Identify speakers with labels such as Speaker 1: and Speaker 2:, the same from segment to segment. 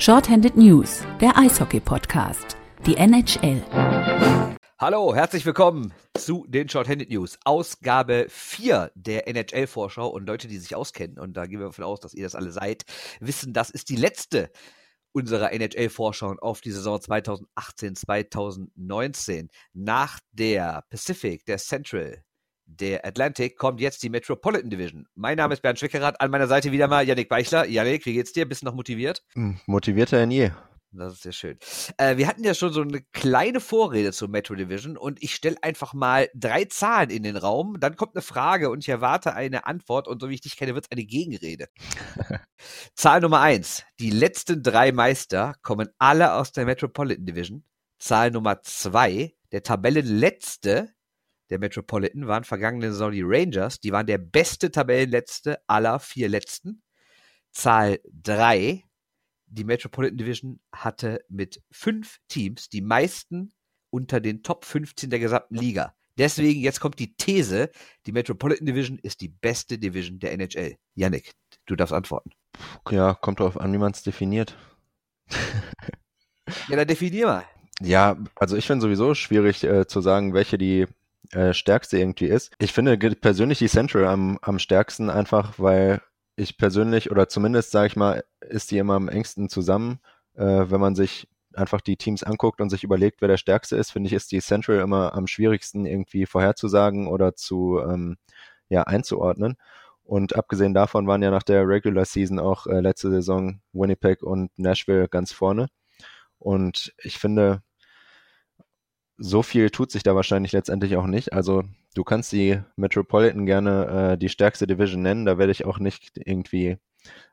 Speaker 1: Shorthanded News, der Eishockey-Podcast, die NHL.
Speaker 2: Hallo, herzlich willkommen zu den Shorthanded News. Ausgabe 4 der NHL-Vorschau und Leute, die sich auskennen, und da gehen wir davon aus, dass ihr das alle seid, wissen, das ist die letzte unserer NHL-Vorschau auf die Saison 2018-2019. Nach der Pacific, der Central, der Atlantic kommt jetzt die Metropolitan Division. Mein Name ist Bernd Schwickerath, an meiner Seite wieder mal Yannick Beichler. Yannick, wie geht's dir? Bist du noch motiviert?
Speaker 3: Hm, motivierter denn je.
Speaker 2: Das ist sehr schön. Äh, wir hatten ja schon so eine kleine Vorrede zur Metro Division und ich stelle einfach mal drei Zahlen in den Raum. Dann kommt eine Frage und ich erwarte eine Antwort und so wie ich dich kenne, wird es eine Gegenrede. Zahl Nummer eins. Die letzten drei Meister kommen alle aus der Metropolitan Division. Zahl Nummer zwei. Der Tabellenletzte der Metropolitan waren vergangene Saison die Rangers. Die waren der beste Tabellenletzte aller vier Letzten. Zahl drei die Metropolitan Division hatte mit fünf Teams die meisten unter den Top 15 der gesamten Liga. Deswegen, jetzt kommt die These, die Metropolitan Division ist die beste Division der NHL. Yannick, du darfst antworten.
Speaker 3: Ja, kommt darauf an, wie man es definiert.
Speaker 2: ja, dann definier mal.
Speaker 3: Ja, also ich finde sowieso schwierig äh, zu sagen, welche die äh, stärkste irgendwie ist. Ich finde persönlich die Central am, am stärksten einfach, weil ich persönlich oder zumindest sage ich mal, ist die immer am engsten zusammen. Äh, wenn man sich einfach die Teams anguckt und sich überlegt, wer der stärkste ist, finde ich, ist die Central immer am schwierigsten irgendwie vorherzusagen oder zu ähm, ja, einzuordnen. Und abgesehen davon waren ja nach der Regular Season auch äh, letzte Saison Winnipeg und Nashville ganz vorne. Und ich finde, so viel tut sich da wahrscheinlich letztendlich auch nicht. Also du kannst die Metropolitan gerne äh, die stärkste Division nennen, da werde ich auch nicht irgendwie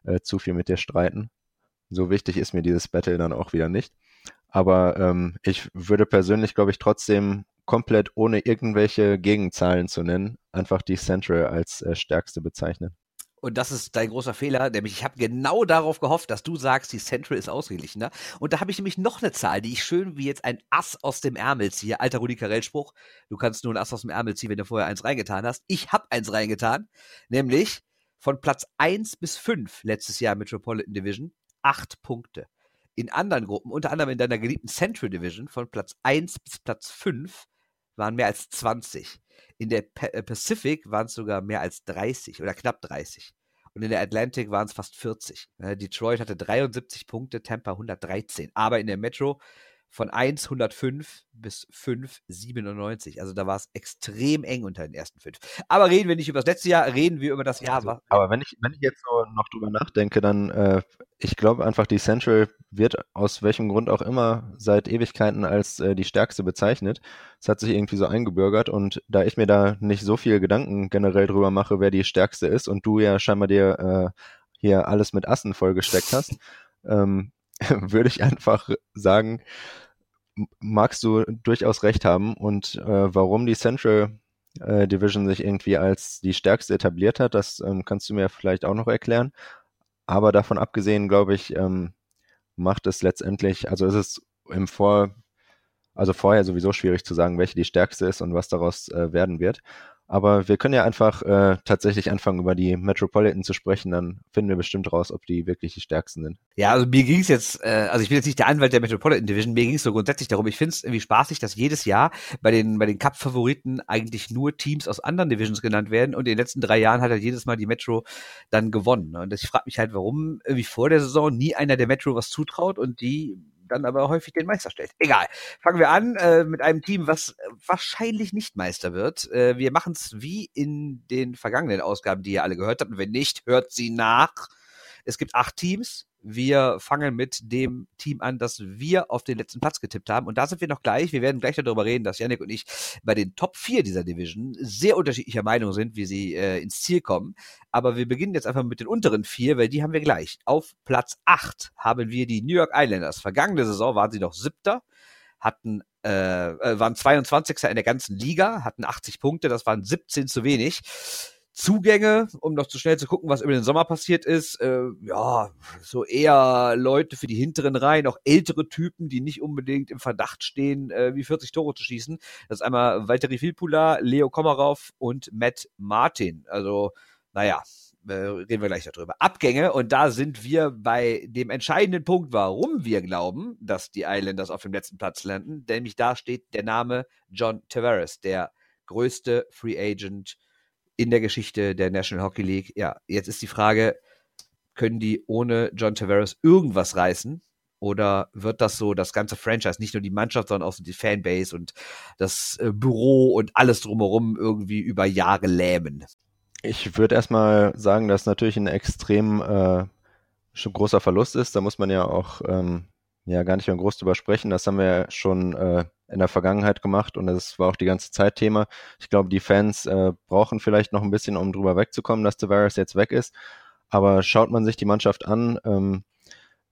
Speaker 3: äh, zu viel mit dir streiten. So wichtig ist mir dieses Battle dann auch wieder nicht. Aber ähm, ich würde persönlich, glaube ich, trotzdem komplett ohne irgendwelche Gegenzahlen zu nennen, einfach die Central als äh, stärkste bezeichnen.
Speaker 2: Und das ist dein großer Fehler, nämlich ich habe genau darauf gehofft, dass du sagst, die Central ist ausgeglichener. Und da habe ich nämlich noch eine Zahl, die ich schön wie jetzt ein Ass aus dem Ärmel ziehe. Alter Rudi Carell-Spruch. Du kannst nur ein Ass aus dem Ärmel ziehen, wenn du vorher eins reingetan hast. Ich habe eins reingetan, nämlich von Platz 1 bis 5 letztes Jahr Metropolitan Division acht Punkte. In anderen Gruppen, unter anderem in deiner geliebten Central Division, von Platz 1 bis Platz 5 waren mehr als 20. In der äh, Pacific waren es sogar mehr als 30 oder knapp 30. Und in der Atlantic waren es fast 40. Detroit hatte 73 Punkte, Tampa 113. Aber in der Metro von 1 105 bis 5 97. Also da war es extrem eng unter den ersten fünf. Aber reden wir nicht über das letzte Jahr, reden wir über das Jahr.
Speaker 3: Also, aber wenn ich, wenn ich jetzt so noch drüber nachdenke, dann, äh, ich glaube einfach, die Central wird aus welchem Grund auch immer seit Ewigkeiten als äh, die stärkste bezeichnet. Es hat sich irgendwie so eingebürgert und da ich mir da nicht so viel Gedanken generell drüber mache, wer die stärkste ist und du ja scheinbar dir äh, hier alles mit Assen vollgesteckt hast, ähm, würde ich einfach sagen, magst du durchaus recht haben. Und äh, warum die Central äh, Division sich irgendwie als die stärkste etabliert hat, das ähm, kannst du mir vielleicht auch noch erklären. Aber davon abgesehen, glaube ich, ähm, macht es letztendlich, also ist es im Vor, also vorher sowieso schwierig zu sagen, welche die stärkste ist und was daraus äh, werden wird. Aber wir können ja einfach äh, tatsächlich anfangen, über die Metropolitan zu sprechen. Dann finden wir bestimmt raus, ob die wirklich die stärksten sind.
Speaker 2: Ja, also mir ging es jetzt, äh, also ich bin jetzt nicht der Anwalt der Metropolitan Division, mir ging es so grundsätzlich darum, ich finde es irgendwie spaßig, dass jedes Jahr bei den, bei den Cup-Favoriten eigentlich nur Teams aus anderen Divisions genannt werden. Und in den letzten drei Jahren hat halt jedes Mal die Metro dann gewonnen. Und ich frage mich halt, warum irgendwie vor der Saison nie einer der Metro was zutraut und die dann aber häufig den Meister stellt. Egal. Fangen wir an äh, mit einem Team, was wahrscheinlich nicht Meister wird. Äh, wir machen es wie in den vergangenen Ausgaben, die ihr alle gehört habt. Und wenn nicht, hört sie nach. Es gibt acht Teams. Wir fangen mit dem Team an, das wir auf den letzten Platz getippt haben. Und da sind wir noch gleich. Wir werden gleich darüber reden, dass Yannick und ich bei den Top 4 dieser Division sehr unterschiedlicher Meinung sind, wie sie äh, ins Ziel kommen. Aber wir beginnen jetzt einfach mit den unteren vier, weil die haben wir gleich. Auf Platz 8 haben wir die New York Islanders. Vergangene Saison waren sie noch siebter, hatten äh, äh waren 22. in der ganzen Liga, hatten 80 Punkte, das waren 17 zu wenig. Zugänge, um noch zu schnell zu gucken, was über den Sommer passiert ist. Äh, ja, so eher Leute für die hinteren Reihen, auch ältere Typen, die nicht unbedingt im Verdacht stehen, äh, wie 40 Tore zu schießen. Das ist einmal Valtteri Filpula, Leo Komarov und Matt Martin. Also, naja, äh, reden wir gleich darüber. Abgänge und da sind wir bei dem entscheidenden Punkt, warum wir glauben, dass die Islanders auf dem letzten Platz landen. Nämlich da steht der Name John Tavares, der größte Free Agent in der Geschichte der National Hockey League. Ja, jetzt ist die Frage, können die ohne John Tavares irgendwas reißen? Oder wird das so das ganze Franchise, nicht nur die Mannschaft, sondern auch so die Fanbase und das äh, Büro und alles drumherum irgendwie über Jahre lähmen?
Speaker 3: Ich würde erstmal sagen, dass natürlich ein extrem äh, großer Verlust ist. Da muss man ja auch ähm, ja gar nicht mehr groß drüber sprechen. Das haben wir ja schon äh, in der Vergangenheit gemacht und das war auch die ganze Zeit Thema. Ich glaube, die Fans äh, brauchen vielleicht noch ein bisschen, um drüber wegzukommen, dass Tavares jetzt weg ist. Aber schaut man sich die Mannschaft an, ähm,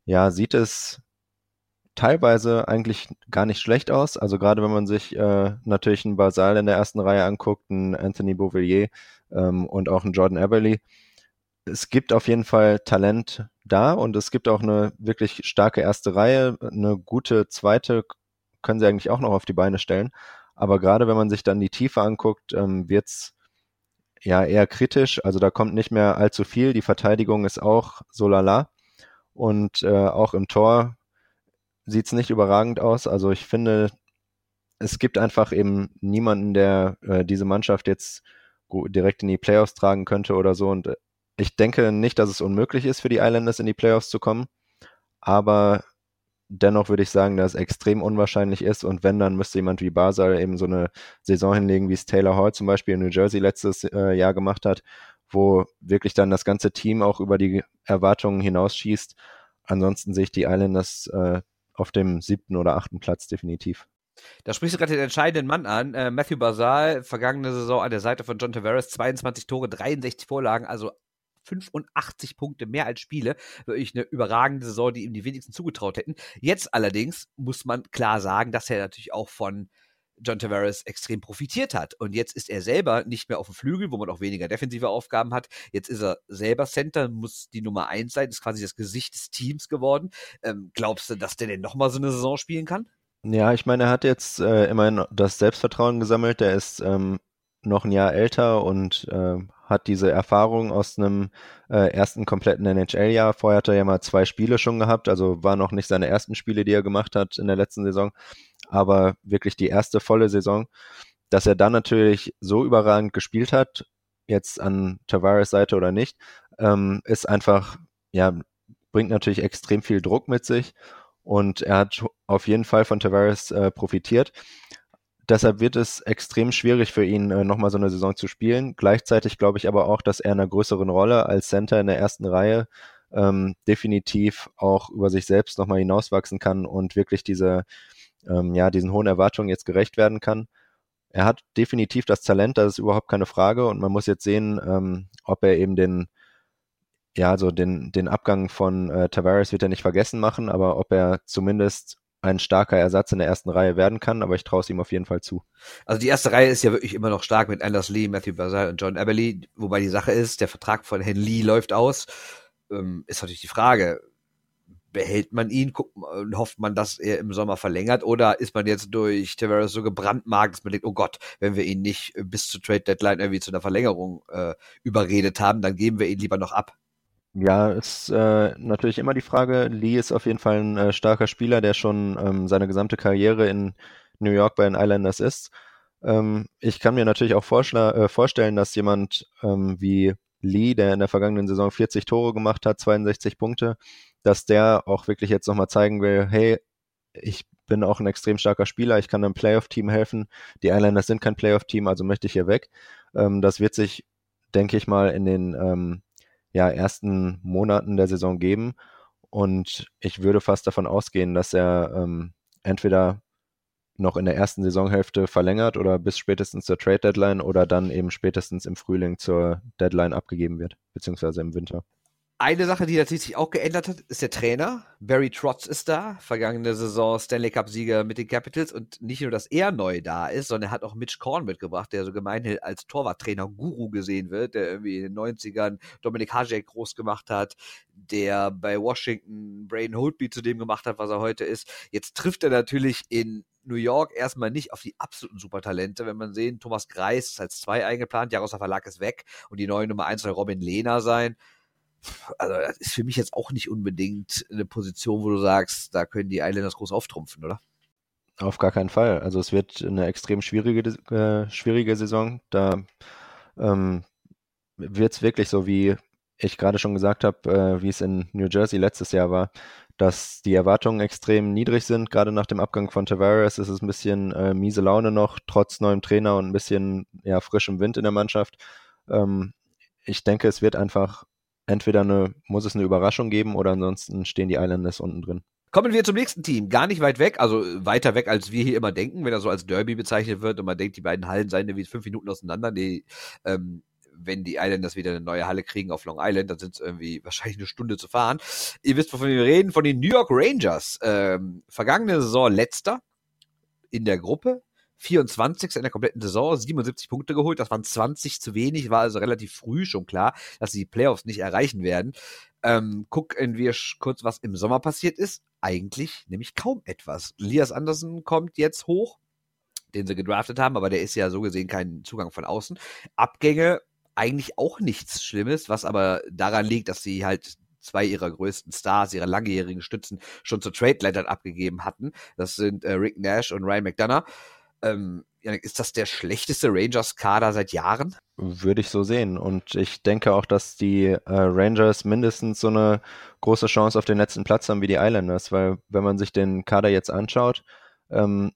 Speaker 3: ja, sieht es teilweise eigentlich gar nicht schlecht aus. Also gerade wenn man sich äh, natürlich einen Basal in der ersten Reihe anguckt, einen Anthony Beauvillier ähm, und auch einen Jordan Everly. Es gibt auf jeden Fall Talent da und es gibt auch eine wirklich starke erste Reihe. Eine gute zweite können sie eigentlich auch noch auf die Beine stellen. Aber gerade wenn man sich dann die Tiefe anguckt, ähm, wird's ja eher kritisch. Also da kommt nicht mehr allzu viel. Die Verteidigung ist auch so lala. Und äh, auch im Tor sieht's nicht überragend aus. Also ich finde, es gibt einfach eben niemanden, der äh, diese Mannschaft jetzt direkt in die Playoffs tragen könnte oder so. Und äh, ich denke nicht, dass es unmöglich ist für die Islanders in die Playoffs zu kommen. Aber dennoch würde ich sagen, dass es extrem unwahrscheinlich ist. Und wenn, dann müsste jemand wie Basel eben so eine Saison hinlegen, wie es Taylor Hall zum Beispiel in New Jersey letztes äh, Jahr gemacht hat, wo wirklich dann das ganze Team auch über die Erwartungen hinausschießt. Ansonsten sehe ich die Islanders äh, auf dem siebten oder achten Platz definitiv.
Speaker 2: Da sprichst du gerade den entscheidenden Mann an. Äh, Matthew Basal, vergangene Saison an der Seite von John Tavares, 22 Tore, 63 Vorlagen, also 85 Punkte mehr als Spiele. Wirklich eine überragende Saison, die ihm die wenigsten zugetraut hätten. Jetzt allerdings muss man klar sagen, dass er natürlich auch von John Tavares extrem profitiert hat. Und jetzt ist er selber nicht mehr auf dem Flügel, wo man auch weniger defensive Aufgaben hat. Jetzt ist er selber Center, muss die Nummer eins sein, ist quasi das Gesicht des Teams geworden. Ähm, glaubst du, dass der denn nochmal so eine Saison spielen kann?
Speaker 3: Ja, ich meine, er hat jetzt äh, immerhin das Selbstvertrauen gesammelt. Er ist ähm, noch ein Jahr älter und äh, hat diese Erfahrung aus einem äh, ersten kompletten NHL-Jahr. Vorher hat er ja mal zwei Spiele schon gehabt, also war noch nicht seine ersten Spiele, die er gemacht hat in der letzten Saison, aber wirklich die erste volle Saison. Dass er dann natürlich so überragend gespielt hat, jetzt an Tavares Seite oder nicht, ähm, ist einfach, ja, bringt natürlich extrem viel Druck mit sich und er hat auf jeden Fall von Tavares äh, profitiert deshalb wird es extrem schwierig für ihn, äh, nochmal so eine Saison zu spielen. Gleichzeitig glaube ich aber auch, dass er in einer größeren Rolle als Center in der ersten Reihe ähm, definitiv auch über sich selbst nochmal hinauswachsen kann und wirklich diese, ähm, ja, diesen hohen Erwartungen jetzt gerecht werden kann. Er hat definitiv das Talent, das ist überhaupt keine Frage und man muss jetzt sehen, ähm, ob er eben den, ja, also den, den Abgang von äh, Tavares wird er nicht vergessen machen, aber ob er zumindest ein starker Ersatz in der ersten Reihe werden kann, aber ich traue es ihm auf jeden Fall zu.
Speaker 2: Also die erste Reihe ist ja wirklich immer noch stark mit Anders Lee, Matthew Basal und John Eberly, wobei die Sache ist, der Vertrag von Herrn Lee läuft aus. Ähm, ist natürlich die Frage, behält man ihn, und hofft man, dass er im Sommer verlängert oder ist man jetzt durch Tavares so gebrandmarkt, dass man denkt, oh Gott, wenn wir ihn nicht bis zur Trade Deadline irgendwie zu einer Verlängerung äh, überredet haben, dann geben wir ihn lieber noch ab.
Speaker 3: Ja, ist äh, natürlich immer die Frage. Lee ist auf jeden Fall ein äh, starker Spieler, der schon ähm, seine gesamte Karriere in New York bei den Islanders ist. Ähm, ich kann mir natürlich auch äh, vorstellen, dass jemand ähm, wie Lee, der in der vergangenen Saison 40 Tore gemacht hat, 62 Punkte, dass der auch wirklich jetzt nochmal zeigen will, hey, ich bin auch ein extrem starker Spieler, ich kann einem Playoff-Team helfen. Die Islanders sind kein Playoff-Team, also möchte ich hier weg. Ähm, das wird sich, denke ich mal, in den ähm, ja, ersten Monaten der Saison geben. Und ich würde fast davon ausgehen, dass er ähm, entweder noch in der ersten Saisonhälfte verlängert oder bis spätestens zur Trade Deadline oder dann eben spätestens im Frühling zur Deadline abgegeben wird, beziehungsweise im Winter.
Speaker 2: Eine Sache, die natürlich auch geändert hat, ist der Trainer. Barry Trotz ist da, vergangene Saison Stanley Cup-Sieger mit den Capitals. Und nicht nur, dass er neu da ist, sondern er hat auch Mitch Korn mitgebracht, der so gemeinhin als Torwarttrainer-Guru gesehen wird, der irgendwie in den 90ern Dominik Hajek groß gemacht hat, der bei Washington Brain Holtby zu dem gemacht hat, was er heute ist. Jetzt trifft er natürlich in New York erstmal nicht auf die absoluten Supertalente. Wenn man sehen, Thomas Greis ist als zwei eingeplant, Jaroslav Verlag ist weg und die neue Nummer eins soll Robin Lehner sein also das ist für mich jetzt auch nicht unbedingt eine Position, wo du sagst, da können die Islanders groß auftrumpfen, oder?
Speaker 3: Auf gar keinen Fall. Also es wird eine extrem schwierige, äh, schwierige Saison. Da ähm, wird es wirklich so, wie ich gerade schon gesagt habe, äh, wie es in New Jersey letztes Jahr war, dass die Erwartungen extrem niedrig sind. Gerade nach dem Abgang von Tavares ist es ein bisschen äh, miese Laune noch, trotz neuem Trainer und ein bisschen ja, frischem Wind in der Mannschaft. Ähm, ich denke, es wird einfach entweder eine, muss es eine Überraschung geben oder ansonsten stehen die Islanders unten drin.
Speaker 2: Kommen wir zum nächsten Team. Gar nicht weit weg, also weiter weg, als wir hier immer denken, wenn er so als Derby bezeichnet wird und man denkt, die beiden Hallen seien wie fünf Minuten auseinander. Nee, ähm, wenn die Islanders wieder eine neue Halle kriegen auf Long Island, dann sind es irgendwie wahrscheinlich eine Stunde zu fahren. Ihr wisst, wovon wir reden, von den New York Rangers. Ähm, vergangene Saison letzter in der Gruppe, 24. in der kompletten Saison, 77 Punkte geholt. Das waren 20 zu wenig, war also relativ früh schon klar, dass sie die Playoffs nicht erreichen werden. Ähm, gucken wir kurz, was im Sommer passiert ist. Eigentlich nämlich kaum etwas. Lias Andersen kommt jetzt hoch, den sie gedraftet haben, aber der ist ja so gesehen kein Zugang von außen. Abgänge eigentlich auch nichts Schlimmes, was aber daran liegt, dass sie halt zwei ihrer größten Stars, ihre langjährigen Stützen schon zur Trade-Leitern abgegeben hatten. Das sind äh, Rick Nash und Ryan McDonough. Ähm, ist das der schlechteste Rangers-Kader seit Jahren?
Speaker 3: Würde ich so sehen. Und ich denke auch, dass die äh, Rangers mindestens so eine große Chance auf den letzten Platz haben wie die Islanders, weil wenn man sich den Kader jetzt anschaut, ähm,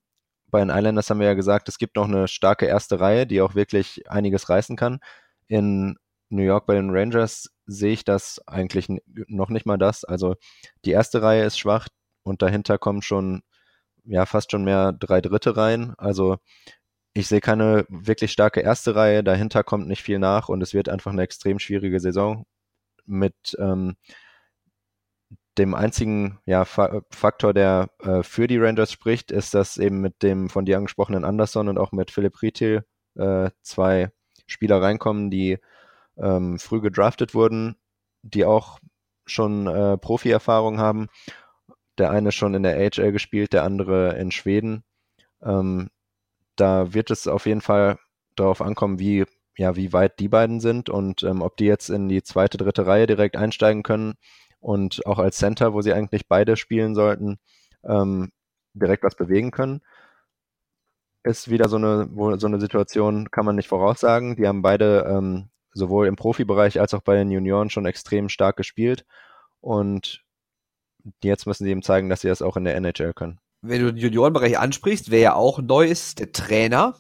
Speaker 3: bei den Islanders haben wir ja gesagt, es gibt noch eine starke erste Reihe, die auch wirklich einiges reißen kann. In New York bei den Rangers sehe ich das eigentlich noch nicht mal das. Also die erste Reihe ist schwach und dahinter kommen schon ja fast schon mehr drei Dritte rein. Also ich sehe keine wirklich starke erste Reihe, dahinter kommt nicht viel nach und es wird einfach eine extrem schwierige Saison mit ähm, dem einzigen ja, Faktor, der äh, für die Rangers spricht, ist, dass eben mit dem von dir angesprochenen Anderson und auch mit Philipp Rietil äh, zwei Spieler reinkommen, die ähm, früh gedraftet wurden, die auch schon äh, Profi-Erfahrung haben der eine schon in der AHL gespielt, der andere in Schweden. Ähm, da wird es auf jeden Fall darauf ankommen, wie, ja, wie weit die beiden sind und ähm, ob die jetzt in die zweite, dritte Reihe direkt einsteigen können und auch als Center, wo sie eigentlich beide spielen sollten, ähm, direkt was bewegen können. Ist wieder so eine, wo, so eine Situation, kann man nicht voraussagen. Die haben beide ähm, sowohl im Profibereich als auch bei den Junioren schon extrem stark gespielt. Und jetzt müssen sie ihm zeigen, dass sie das auch in der NHL können.
Speaker 2: Wenn du den Juniorenbereich ansprichst, wer ja auch neu ist, der Trainer.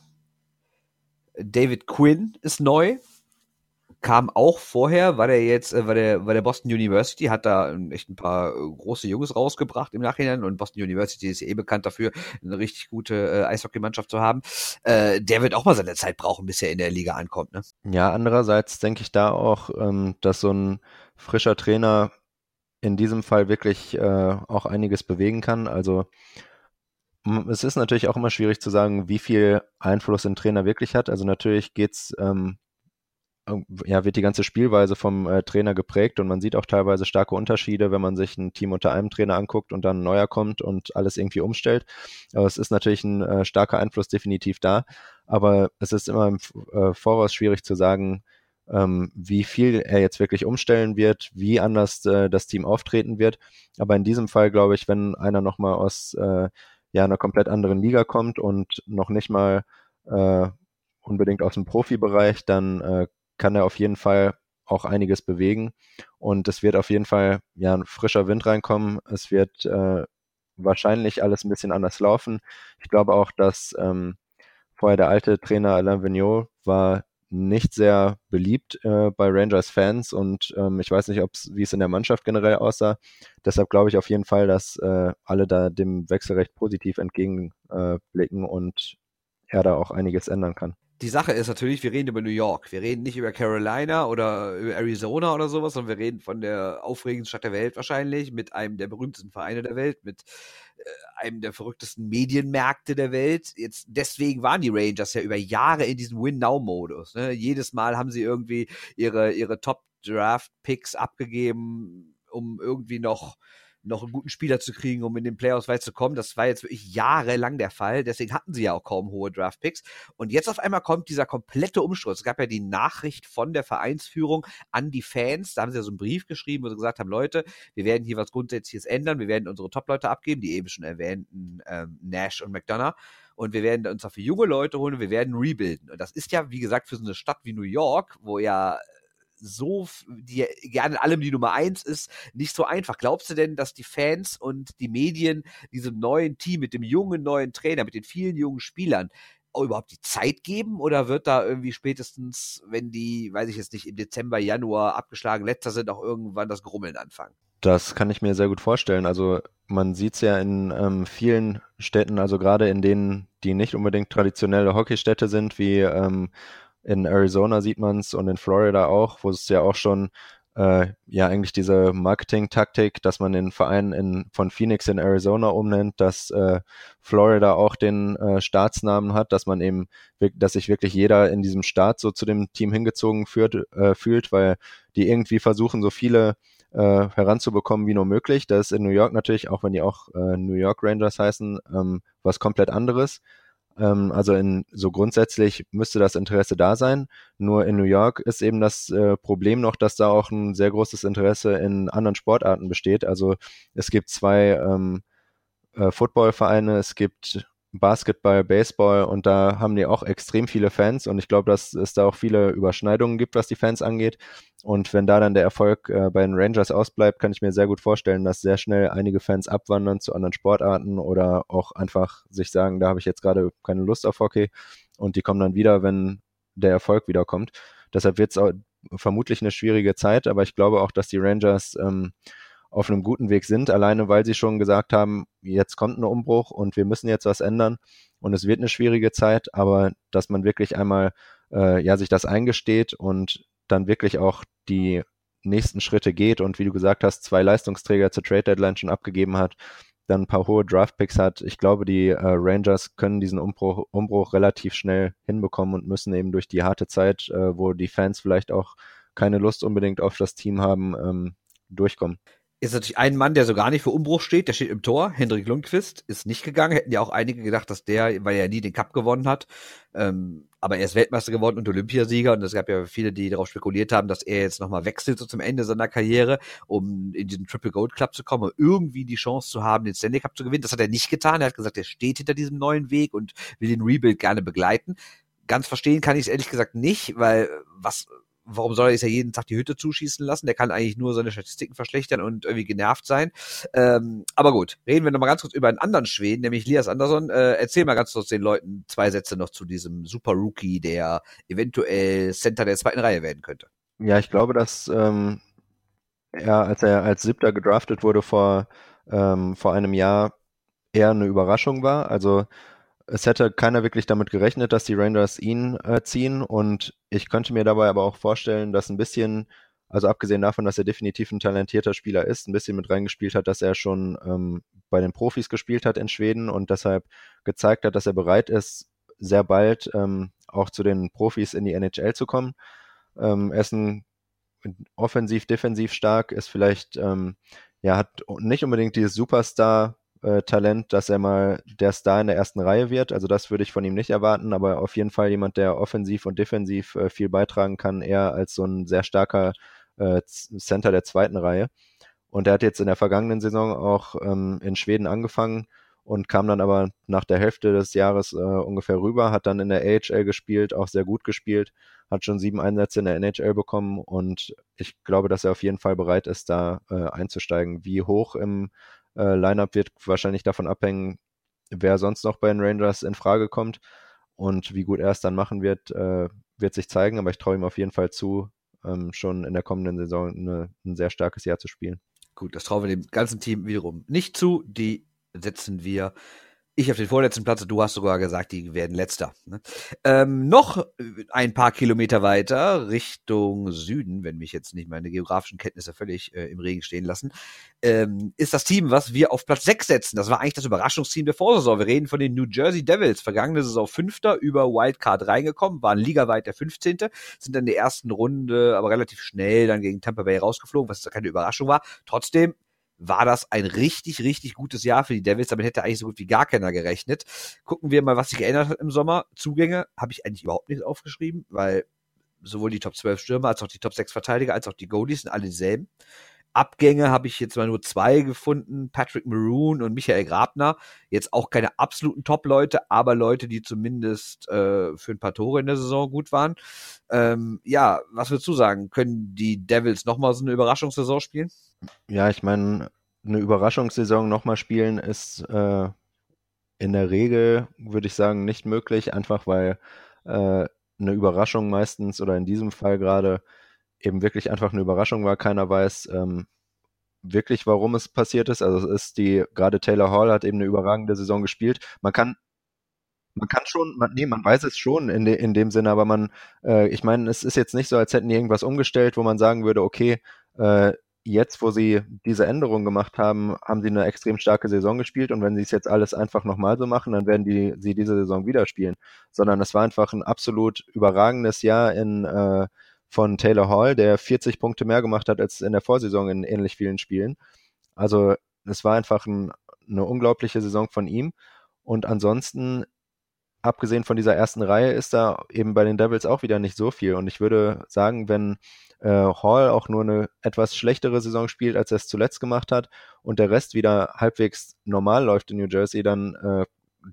Speaker 2: David Quinn ist neu. Kam auch vorher, war der jetzt, äh, war der, war der Boston University, hat da echt ein paar äh, große Jungs rausgebracht im Nachhinein und Boston University ist ja eh bekannt dafür, eine richtig gute äh, Eishockeymannschaft zu haben. Äh, der wird auch mal seine Zeit brauchen, bis er in der Liga ankommt, ne?
Speaker 3: Ja, andererseits denke ich da auch, ähm, dass so ein frischer Trainer in diesem Fall wirklich äh, auch einiges bewegen kann. Also es ist natürlich auch immer schwierig zu sagen, wie viel Einfluss ein Trainer wirklich hat. Also natürlich geht's, ähm, ja, wird die ganze Spielweise vom äh, Trainer geprägt und man sieht auch teilweise starke Unterschiede, wenn man sich ein Team unter einem Trainer anguckt und dann ein neuer kommt und alles irgendwie umstellt. Aber es ist natürlich ein äh, starker Einfluss definitiv da. Aber es ist immer im äh, Voraus schwierig zu sagen, ähm, wie viel er jetzt wirklich umstellen wird, wie anders äh, das Team auftreten wird. Aber in diesem Fall glaube ich, wenn einer nochmal aus äh, ja, einer komplett anderen Liga kommt und noch nicht mal äh, unbedingt aus dem Profibereich, dann äh, kann er auf jeden Fall auch einiges bewegen. Und es wird auf jeden Fall ja ein frischer Wind reinkommen. Es wird äh, wahrscheinlich alles ein bisschen anders laufen. Ich glaube auch, dass ähm, vorher der alte Trainer Alain Vigneault war nicht sehr beliebt äh, bei Rangers-Fans und ähm, ich weiß nicht, wie es in der Mannschaft generell aussah. Deshalb glaube ich auf jeden Fall, dass äh, alle da dem Wechsel recht positiv entgegenblicken äh, und er da auch einiges ändern kann.
Speaker 2: Die Sache ist natürlich, wir reden über New York. Wir reden nicht über Carolina oder über Arizona oder sowas, sondern wir reden von der aufregendsten Stadt der Welt wahrscheinlich, mit einem der berühmtesten Vereine der Welt, mit äh, einem der verrücktesten Medienmärkte der Welt. Jetzt deswegen waren die Rangers ja über Jahre in diesem Win-Now-Modus. Ne? Jedes Mal haben sie irgendwie ihre, ihre Top-Draft-Picks abgegeben, um irgendwie noch noch einen guten Spieler zu kriegen, um in den Playoffs weit zu kommen. Das war jetzt wirklich jahrelang der Fall. Deswegen hatten sie ja auch kaum hohe Draftpicks. Und jetzt auf einmal kommt dieser komplette Umsturz. Es gab ja die Nachricht von der Vereinsführung an die Fans. Da haben sie ja so einen Brief geschrieben, wo sie gesagt haben, Leute, wir werden hier was Grundsätzliches ändern. Wir werden unsere Top-Leute abgeben, die eben schon erwähnten ähm, Nash und McDonough und wir werden uns dafür junge Leute holen und wir werden rebuilden. Und das ist ja, wie gesagt, für so eine Stadt wie New York, wo ja so, die gerne in allem die Nummer eins ist, nicht so einfach. Glaubst du denn, dass die Fans und die Medien diesem neuen Team mit dem jungen neuen Trainer, mit den vielen jungen Spielern überhaupt die Zeit geben oder wird da irgendwie spätestens, wenn die, weiß ich jetzt nicht, im Dezember, Januar abgeschlagen letzter sind, auch irgendwann das Grummeln anfangen?
Speaker 3: Das kann ich mir sehr gut vorstellen. Also man sieht es ja in ähm, vielen Städten, also gerade in denen, die nicht unbedingt traditionelle Hockeystädte sind, wie ähm, in Arizona sieht man es und in Florida auch, wo es ja auch schon äh, ja eigentlich diese Marketing-Taktik, dass man den Verein in, von Phoenix in Arizona umnennt, dass äh, Florida auch den äh, Staatsnamen hat, dass man eben, dass sich wirklich jeder in diesem Staat so zu dem Team hingezogen führt, äh, fühlt, weil die irgendwie versuchen, so viele äh, heranzubekommen wie nur möglich. Das ist in New York natürlich, auch wenn die auch äh, New York Rangers heißen, ähm, was komplett anderes. Ähm, also in, so grundsätzlich müsste das Interesse da sein. Nur in New York ist eben das äh, Problem noch, dass da auch ein sehr großes Interesse in anderen Sportarten besteht. Also es gibt zwei ähm, äh, Footballvereine, es gibt Basketball, Baseball und da haben die auch extrem viele Fans und ich glaube, dass es da auch viele Überschneidungen gibt, was die Fans angeht. Und wenn da dann der Erfolg äh, bei den Rangers ausbleibt, kann ich mir sehr gut vorstellen, dass sehr schnell einige Fans abwandern zu anderen Sportarten oder auch einfach sich sagen, da habe ich jetzt gerade keine Lust auf Hockey und die kommen dann wieder, wenn der Erfolg wiederkommt. Deshalb wird es vermutlich eine schwierige Zeit, aber ich glaube auch, dass die Rangers ähm, auf einem guten Weg sind, alleine weil sie schon gesagt haben, jetzt kommt ein Umbruch und wir müssen jetzt was ändern und es wird eine schwierige Zeit, aber dass man wirklich einmal äh, ja sich das eingesteht und dann wirklich auch die nächsten Schritte geht und wie du gesagt hast, zwei Leistungsträger zur Trade Deadline schon abgegeben hat, dann ein paar hohe Draftpicks hat. Ich glaube, die äh, Rangers können diesen Umbruch, Umbruch relativ schnell hinbekommen und müssen eben durch die harte Zeit, äh, wo die Fans vielleicht auch keine Lust unbedingt auf das Team haben, ähm, durchkommen
Speaker 2: ist natürlich ein Mann, der so gar nicht für Umbruch steht, der steht im Tor. Hendrik Lundqvist ist nicht gegangen. Hätten ja auch einige gedacht, dass der, weil er nie den Cup gewonnen hat, ähm, aber er ist Weltmeister geworden und Olympiasieger. Und es gab ja viele, die darauf spekuliert haben, dass er jetzt nochmal wechselt so zum Ende seiner Karriere, um in diesen Triple Gold Club zu kommen, irgendwie die Chance zu haben, den Stanley Cup zu gewinnen. Das hat er nicht getan. Er hat gesagt, er steht hinter diesem neuen Weg und will den Rebuild gerne begleiten. Ganz verstehen kann ich es ehrlich gesagt nicht, weil was warum soll er sich ja jeden Tag die Hütte zuschießen lassen? Der kann eigentlich nur seine Statistiken verschlechtern und irgendwie genervt sein. Ähm, aber gut, reden wir nochmal ganz kurz über einen anderen Schweden, nämlich Lias Andersson. Äh, erzähl mal ganz kurz den Leuten zwei Sätze noch zu diesem Super Rookie, der eventuell Center der zweiten Reihe werden könnte.
Speaker 3: Ja, ich glaube, dass ähm, er, als er als Siebter gedraftet wurde vor, ähm, vor einem Jahr, eher eine Überraschung war. Also es hätte keiner wirklich damit gerechnet, dass die Rangers ihn äh, ziehen und ich könnte mir dabei aber auch vorstellen, dass ein bisschen, also abgesehen davon, dass er definitiv ein talentierter Spieler ist, ein bisschen mit reingespielt hat, dass er schon ähm, bei den Profis gespielt hat in Schweden und deshalb gezeigt hat, dass er bereit ist, sehr bald ähm, auch zu den Profis in die NHL zu kommen. Ähm, er ist ein offensiv, defensiv stark, ist vielleicht, ähm, ja, hat nicht unbedingt dieses Superstar äh, Talent, dass er mal der Star in der ersten Reihe wird. Also das würde ich von ihm nicht erwarten, aber auf jeden Fall jemand, der offensiv und defensiv äh, viel beitragen kann, eher als so ein sehr starker äh, Center der zweiten Reihe. Und er hat jetzt in der vergangenen Saison auch ähm, in Schweden angefangen und kam dann aber nach der Hälfte des Jahres äh, ungefähr rüber, hat dann in der AHL gespielt, auch sehr gut gespielt, hat schon sieben Einsätze in der NHL bekommen und ich glaube, dass er auf jeden Fall bereit ist, da äh, einzusteigen. Wie hoch im äh, Lineup wird wahrscheinlich davon abhängen, wer sonst noch bei den Rangers in Frage kommt und wie gut er es dann machen wird, äh, wird sich zeigen. Aber ich traue ihm auf jeden Fall zu, ähm, schon in der kommenden Saison eine, ein sehr starkes Jahr zu spielen.
Speaker 2: Gut, das trauen wir dem ganzen Team wiederum nicht zu. Die setzen wir Ich auf den vorletzten Platz, du hast sogar gesagt, die werden letzter. Ne? Ähm, noch ein paar Kilometer weiter Richtung Süden, wenn mich jetzt nicht meine geografischen Kenntnisse völlig äh, im Regen stehen lassen, ähm, ist das Team, was wir auf Platz 6 setzen. Das war eigentlich das Überraschungsteam der Vorsaison. Wir reden von den New Jersey Devils. Vergangene Saison Fünfter über Wildcard reingekommen, waren ligaweit der 15. Sind dann in der ersten Runde aber relativ schnell dann gegen Tampa Bay rausgeflogen, was keine Überraschung war. Trotzdem war das ein richtig, richtig gutes Jahr für die Devils. Damit hätte eigentlich so gut wie gar keiner gerechnet. Gucken wir mal, was sich geändert hat im Sommer. Zugänge habe ich eigentlich überhaupt nicht aufgeschrieben, weil sowohl die Top 12 Stürmer als auch die Top 6 Verteidiger als auch die Goalies sind alle dieselben. Abgänge habe ich jetzt mal nur zwei gefunden, Patrick Maroon und Michael Grabner. Jetzt auch keine absoluten Top-Leute, aber Leute, die zumindest äh, für ein paar Tore in der Saison gut waren. Ähm, ja, was würdest du sagen? Können die Devils nochmal so eine Überraschungssaison spielen?
Speaker 3: Ja, ich meine, eine Überraschungssaison nochmal spielen ist äh, in der Regel, würde ich sagen, nicht möglich, einfach weil äh, eine Überraschung meistens oder in diesem Fall gerade eben wirklich einfach eine Überraschung war. Keiner weiß ähm, wirklich, warum es passiert ist. Also es ist die, gerade Taylor Hall hat eben eine überragende Saison gespielt. Man kann man kann schon, man, nee, man weiß es schon in, de, in dem Sinne, aber man, äh, ich meine, es ist jetzt nicht so, als hätten die irgendwas umgestellt, wo man sagen würde, okay, äh, jetzt, wo sie diese Änderung gemacht haben, haben sie eine extrem starke Saison gespielt und wenn sie es jetzt alles einfach nochmal so machen, dann werden die, sie diese Saison wieder spielen. Sondern es war einfach ein absolut überragendes Jahr in äh, von Taylor Hall, der 40 Punkte mehr gemacht hat als in der Vorsaison in ähnlich vielen Spielen. Also es war einfach ein, eine unglaubliche Saison von ihm. Und ansonsten, abgesehen von dieser ersten Reihe, ist da eben bei den Devils auch wieder nicht so viel. Und ich würde sagen, wenn äh, Hall auch nur eine etwas schlechtere Saison spielt, als er es zuletzt gemacht hat, und der Rest wieder halbwegs normal läuft in New Jersey, dann äh,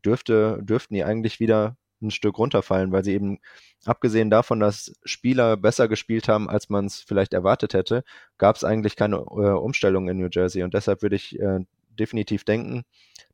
Speaker 3: dürfte, dürften die eigentlich wieder ein Stück runterfallen, weil sie eben, abgesehen davon, dass Spieler besser gespielt haben, als man es vielleicht erwartet hätte, gab es eigentlich keine äh, Umstellung in New Jersey. Und deshalb würde ich äh, definitiv denken,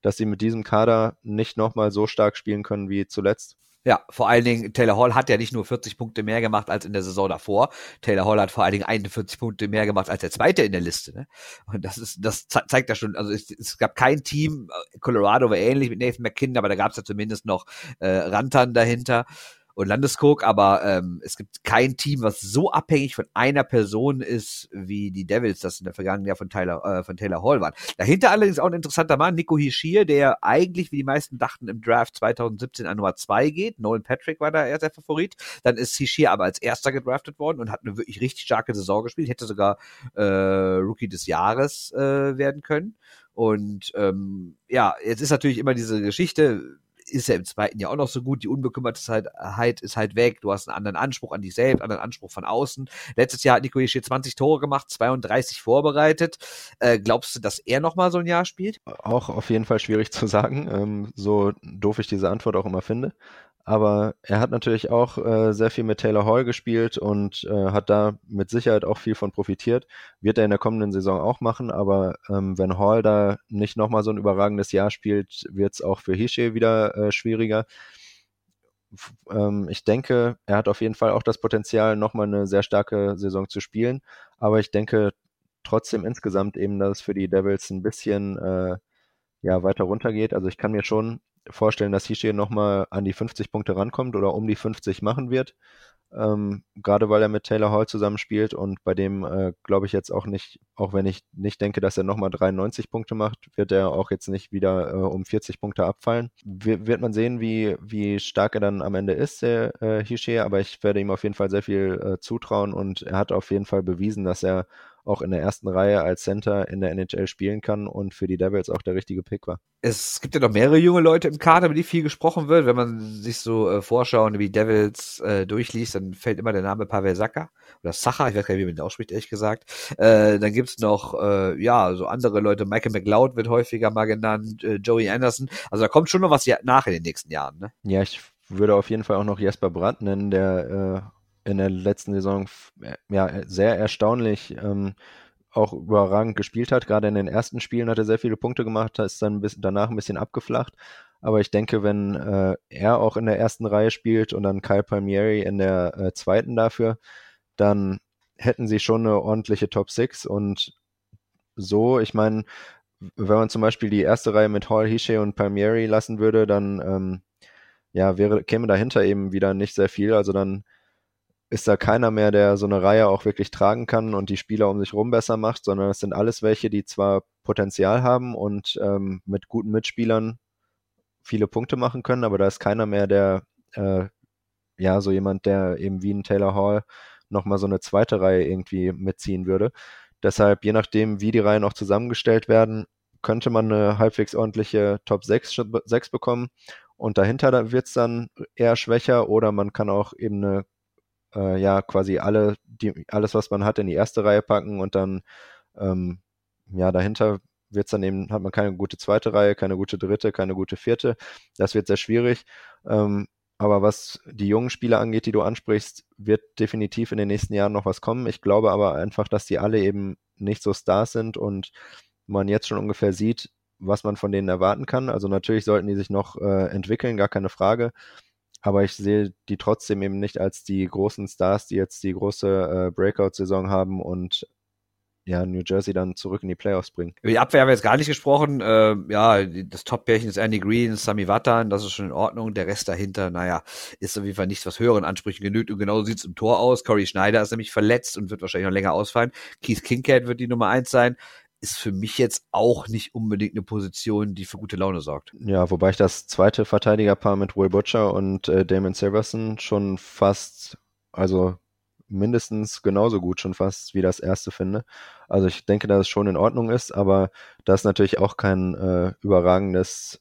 Speaker 3: dass sie mit diesem Kader nicht nochmal so stark spielen können wie zuletzt.
Speaker 2: Ja, vor allen Dingen, Taylor Hall hat ja nicht nur 40 Punkte mehr gemacht als in der Saison davor. Taylor Hall hat vor allen Dingen 41 Punkte mehr gemacht als der zweite in der Liste. Ne? Und das ist, das zeigt ja schon, also es, es, gab kein Team, äh, Colorado war ähnlich mit Nathan McKinnon, aber da gab es ja zumindest noch äh, Rantan dahinter und Landeskog, aber ähm, es gibt kein Team, was so abhängig von einer Person ist, wie die Devils das in der vergangenen Jahr von Tyler, äh, von Taylor Hall waren. Dahinter allerdings auch ein interessanter Mann, Nico Hischier, der eigentlich, wie die meisten dachten, im Draft 2017 an Nummer 2 geht. Nolan Patrick war da eher der Favorit. Dann ist Hischier aber als erster gedraftet worden und hat eine wirklich richtig starke Saison gespielt. Hätte sogar äh, Rookie des Jahres äh, werden können. Und ähm, ja, jetzt ist natürlich immer diese Geschichte, ist ja im zweiten Jahr auch noch so gut. Die Unbekümmertheit ist halt weg. Du hast einen anderen Anspruch an dich selbst, einen anderen Anspruch von außen. Letztes Jahr hat Nico Hischier 20 Tore gemacht, 32 vorbereitet. Äh, glaubst du, dass er nochmal so ein Jahr spielt?
Speaker 3: Auch auf jeden Fall schwierig zu sagen, ähm, so doof ich diese Antwort auch immer finde. Aber er hat natürlich auch äh, sehr viel mit Taylor Hall gespielt und äh, hat da mit Sicherheit auch viel von profitiert. Wird er in der kommenden Saison auch machen, aber ähm, wenn Hall da nicht nochmal so ein überragendes Jahr spielt, wird es auch für Hische wieder äh, schwieriger. F ähm, ich denke, er hat auf jeden Fall auch das Potenzial, nochmal eine sehr starke Saison zu spielen. Aber ich denke trotzdem insgesamt eben, dass es für die Devils ein bisschen äh, ja, weiter runtergeht. Also ich kann mir schon vorstellen, dass Hischier nochmal an die 50 Punkte rankommt oder um die 50 machen wird. Ähm, gerade weil er mit Taylor Hall zusammenspielt und bei dem äh, glaube ich jetzt auch nicht, auch wenn ich nicht denke, dass er nochmal 93 Punkte macht, wird er auch jetzt nicht wieder äh, um 40 Punkte abfallen. W wird man sehen, wie, wie stark er dann am Ende ist, der äh, Hischier, aber ich werde ihm auf jeden Fall sehr viel äh, zutrauen und er hat auf jeden Fall bewiesen, dass er auch in der ersten Reihe als Center in der NHL spielen kann und für die Devils auch der richtige Pick war.
Speaker 2: Es gibt ja noch mehrere junge Leute im Kader, über die viel gesprochen wird. Wenn man sich so äh, Vorschauen wie Devils äh, durchliest, dann fällt immer der Name Pavel Saka oder Sacha, ich weiß gar nicht, wie man den ausspricht, ehrlich gesagt. Äh, dann gibt's noch, äh, ja, so andere Leute. Michael McLeod wird häufiger mal genannt, äh, Joey Anderson. Also da kommt schon noch was nach in den nächsten Jahren. Ne?
Speaker 3: Ja, ich würde auf jeden Fall auch noch Jesper Brandt nennen, der äh, in der letzten Saison äh, ja sehr erstaunlich ähm, auch überragend gespielt hat. Gerade in den ersten Spielen hat er sehr viele Punkte gemacht, ist dann bis, danach ein bisschen abgeflacht. Aber ich denke, wenn äh, er auch in der ersten Reihe spielt und dann Kyle Palmieri in der äh, zweiten dafür, dann hätten sie schon eine ordentliche Top 6 und so, ich meine, wenn man zum Beispiel die erste Reihe mit Hall, Hische und Palmieri lassen würde, dann ähm, ja, wäre, käme dahinter eben wieder nicht sehr viel. Also dann ist da keiner mehr, der so eine Reihe auch wirklich tragen kann und die Spieler um sich rum besser macht, sondern es sind alles welche, die zwar Potenzial haben und ähm, mit guten Mitspielern viele Punkte machen können, aber da ist keiner mehr, der äh, ja so jemand, der eben wie ein Taylor Hall nochmal so eine zweite Reihe irgendwie mitziehen würde. Deshalb, je nachdem, wie die Reihen auch zusammengestellt werden, könnte man eine halbwegs ordentliche Top 6, 6 bekommen. Und dahinter wird es dann eher schwächer oder man kann auch eben eine äh, ja quasi alle, die, alles, was man hat, in die erste Reihe packen und dann ähm, ja dahinter wird's dann eben, hat man keine gute zweite Reihe, keine gute dritte, keine gute vierte. Das wird sehr schwierig. Ähm, aber was die jungen Spieler angeht, die du ansprichst, wird definitiv in den nächsten Jahren noch was kommen. Ich glaube aber einfach, dass die alle eben nicht so Stars sind und man jetzt schon ungefähr sieht, was man von denen erwarten kann. Also natürlich sollten die sich noch äh, entwickeln, gar keine Frage aber ich sehe die trotzdem eben nicht als die großen Stars, die jetzt die große äh, Breakout-Saison haben und ja, New Jersey dann zurück in die Playoffs bringen.
Speaker 2: Über die Abwehr haben wir jetzt gar nicht gesprochen. Äh, ja, das Top-Pärchen ist Andy Green, Sami Vatan, das ist schon in Ordnung. Der Rest dahinter, naja, ist auf jeden Fall nichts, was höheren Ansprüchen genügt. Und genauso sieht es im Tor aus. Corey Schneider ist nämlich verletzt und wird wahrscheinlich noch länger ausfallen. Keith Kincaid wird die Nummer eins sein ist für mich jetzt auch nicht unbedingt eine Position, die für gute Laune sorgt.
Speaker 3: Ja, wobei ich das zweite Verteidigerpaar mit Will Butcher und äh, Damon Silverson schon fast, also mindestens genauso gut schon fast wie das erste finde. Also ich denke, dass es schon in Ordnung ist, aber das ist natürlich auch kein äh, überragendes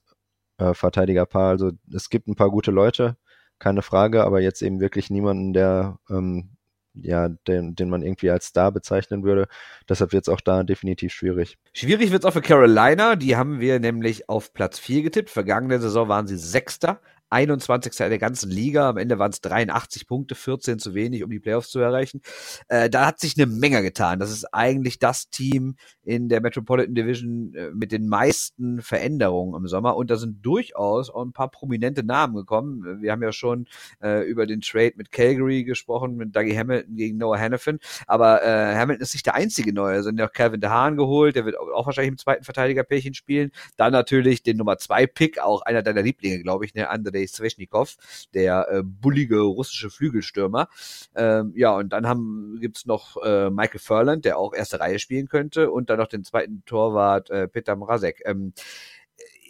Speaker 3: äh, Verteidigerpaar. Also es gibt ein paar gute Leute, keine Frage, aber jetzt eben wirklich niemanden, der ähm, ja, den, den man irgendwie als Star bezeichnen würde. Deshalb wird es auch da definitiv schwierig.
Speaker 2: Schwierig wird es auch für Carolina. Die haben wir nämlich auf Platz 4 getippt. Vergangene Saison waren sie Sechster. 21. der ganzen Liga. Am Ende waren es 83 Punkte, 14 zu wenig, um die Playoffs zu erreichen. Äh, da hat sich eine Menge getan. Das ist eigentlich das Team in der Metropolitan Division äh, mit den meisten Veränderungen im Sommer. Und da sind durchaus auch ein paar prominente Namen gekommen. Wir haben ja schon äh, über den Trade mit Calgary gesprochen, mit Dougie Hamilton gegen Noah Hannafin. Aber äh, Hamilton ist nicht der einzige Neue. Also ja Calvin DeHaan geholt, der wird auch wahrscheinlich im zweiten Verteidiger-Pärchen spielen. Dann natürlich den Nummer 2 Pick, auch einer deiner Lieblinge, glaube ich, ne, Andrei Andrei Sveshnikov, der äh, bullige russische Flügelstürmer. Ähm, ja, und dann haben gibt's noch äh, Michael Furland, der auch erste Reihe spielen könnte, und dann noch den zweiten Torwart äh, Peter Mrazek. Ähm,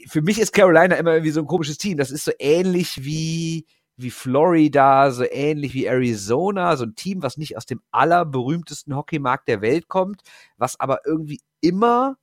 Speaker 2: für mich ist Carolina immer irgendwie so ein komisches Team. Das ist so ähnlich wie wie Florida, so ähnlich wie Arizona, so ein Team, was nicht aus dem allerberühmtesten Hockeymarkt der Welt kommt, was aber irgendwie immer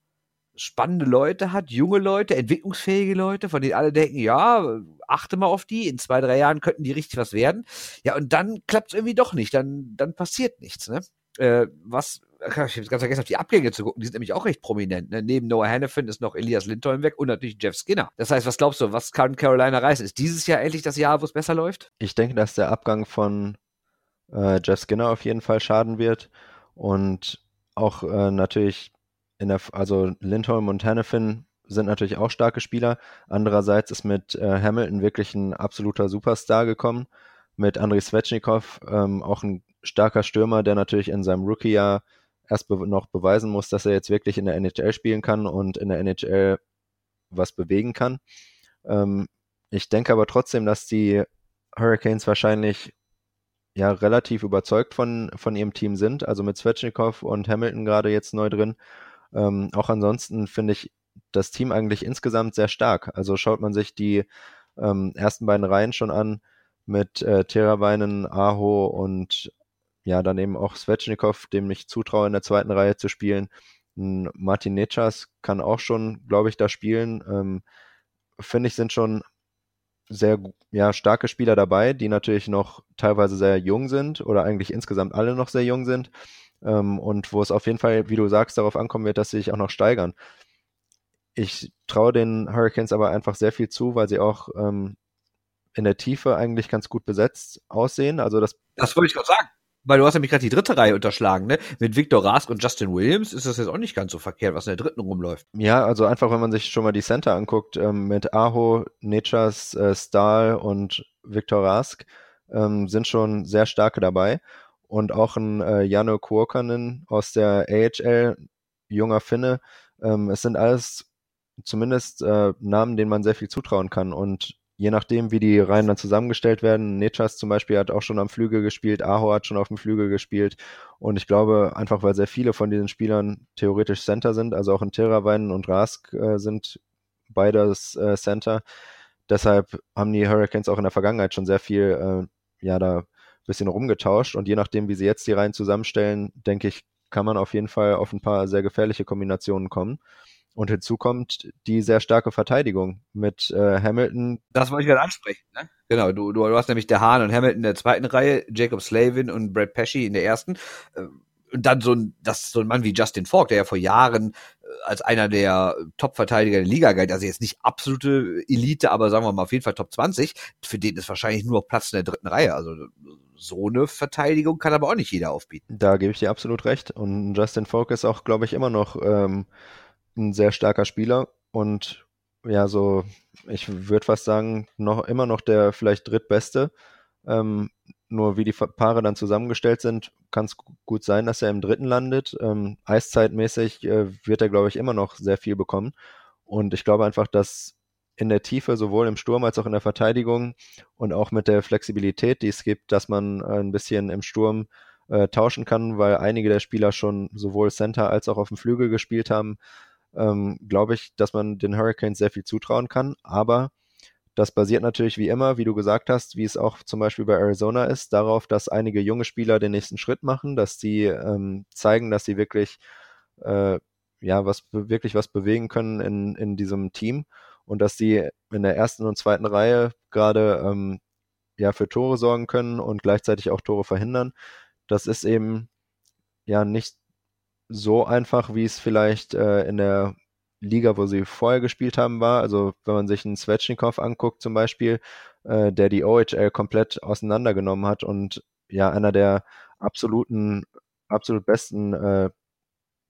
Speaker 2: spannende Leute hat, junge Leute, entwicklungsfähige Leute, von denen alle denken, ja, achte mal auf die, in zwei, drei Jahren könnten die richtig was werden. Ja, und dann klappt es irgendwie doch nicht, dann, dann passiert nichts, ne? Äh, was, ich habe ganz vergessen, auf die Abgänge zu gucken, die sind nämlich auch recht prominent. Ne? Neben Noah Hannafin ist noch Elias Lindholm weg und natürlich Jeff Skinner. Das heißt, was glaubst du, was kann Carolina reißen? Ist dieses Jahr endlich das Jahr, wo es besser läuft?
Speaker 3: Ich denke, dass der Abgang von äh, Jeff Skinner auf jeden Fall schaden wird und auch äh, natürlich in der, also Lindholm und Hannafin sind natürlich auch starke Spieler. Andererseits ist mit äh, Hamilton wirklich ein absoluter Superstar gekommen. Mit Andrei Svechnikov ähm, auch ein starker Stürmer, der natürlich in seinem Rookie-Jahr erst be noch beweisen muss, dass er jetzt wirklich in der NHL spielen kann und in der NHL was bewegen kann. Ähm, ich denke aber trotzdem, dass die Hurricanes wahrscheinlich ja relativ überzeugt von, von ihrem Team sind. Also mit Svechnikov und Hamilton gerade jetzt neu drin. Ähm, auch ansonsten finde ich das Team eigentlich insgesamt sehr stark. Also schaut man sich die ähm, ersten beiden Reihen schon an mit äh, Teraweinen, Aho und ja, dann eben auch Svechnikov, dem ich zutraue, in der zweiten Reihe zu spielen. Martin Nechas kann auch schon, glaube ich, da spielen. Ähm, Finde ich, sind schon sehr ja, starke Spieler dabei, die natürlich noch teilweise sehr jung sind oder eigentlich insgesamt alle noch sehr jung sind ähm, und wo es auf jeden Fall, wie du sagst, darauf ankommen wird, dass sie sich auch noch steigern. Ich traue den Hurricanes aber einfach sehr viel zu, weil sie auch ähm, in der Tiefe eigentlich ganz gut besetzt aussehen. Also das,
Speaker 2: das wollte ich gerade sagen. Weil du hast nämlich gerade die dritte Reihe unterschlagen, ne? Mit Victor Rask und Justin Williams ist das jetzt auch nicht ganz so verkehrt, was in der dritten rumläuft.
Speaker 3: Ja, also einfach, wenn man sich schon mal die Center anguckt, ähm, mit Aho, Nechas, äh, Stahl und Victor Rask, ähm, sind schon sehr starke dabei und auch ein äh, Jano Kuokanen aus der AHL, junger Finne. Ähm, es sind alles zumindest äh, Namen, denen man sehr viel zutrauen kann. Und je nachdem, wie die Reihen dann zusammengestellt werden, Nechas zum Beispiel hat auch schon am Flügel gespielt, Aho hat schon auf dem Flügel gespielt. Und ich glaube, einfach weil sehr viele von diesen Spielern theoretisch Center sind, also auch in Terrawein und Rask äh, sind beides äh, Center. Deshalb haben die Hurricanes auch in der Vergangenheit schon sehr viel, äh, ja, da bisschen rumgetauscht. Und je nachdem, wie sie jetzt die Reihen zusammenstellen, denke ich, kann man auf jeden Fall auf ein paar sehr gefährliche Kombinationen kommen. Und hinzu kommt die sehr starke Verteidigung mit äh, Hamilton.
Speaker 2: Das wollte ich gerade ansprechen. Ne? Genau, du, du, du hast nämlich der Hahn und Hamilton in der zweiten Reihe, Jacob Slavin und Brad Pesci in der ersten. Äh, und dann so ein, das so ein Mann wie Justin Falk, der ja vor Jahren äh, als einer der Top-Verteidiger der Liga galt, also jetzt nicht absolute Elite, aber sagen wir mal auf jeden Fall Top 20, für den ist wahrscheinlich nur Platz in der dritten Reihe. Also so eine Verteidigung kann aber auch nicht jeder aufbieten.
Speaker 3: Da gebe ich dir absolut recht. Und Justin Falk ist auch, glaube ich, immer noch ähm, ein sehr starker Spieler und ja, so, ich würde fast sagen, noch immer noch der vielleicht drittbeste. Ähm, nur wie die Paare dann zusammengestellt sind, kann es gut sein, dass er im dritten landet. Ähm, Eiszeitmäßig äh, wird er, glaube ich, immer noch sehr viel bekommen. Und ich glaube einfach, dass in der Tiefe, sowohl im Sturm als auch in der Verteidigung und auch mit der Flexibilität, die es gibt, dass man äh, ein bisschen im Sturm äh, tauschen kann, weil einige der Spieler schon sowohl Center als auch auf dem Flügel gespielt haben, ähm, glaube ich, dass man den Hurricanes sehr viel zutrauen kann. Aber das basiert natürlich wie immer, wie du gesagt hast, wie es auch zum Beispiel bei Arizona ist, darauf, dass einige junge Spieler den nächsten Schritt machen, dass sie ähm, zeigen, dass sie wirklich äh, ja was wirklich was bewegen können in, in diesem Team und dass sie in der ersten und zweiten Reihe gerade ähm, ja für Tore sorgen können und gleichzeitig auch Tore verhindern. Das ist eben ja nicht so einfach, wie es vielleicht äh, in der Liga, wo sie vorher gespielt haben, war. Also wenn man sich einen Svechnikov anguckt zum Beispiel, äh, der die OHL komplett auseinandergenommen hat und ja einer der absoluten, absolut besten äh,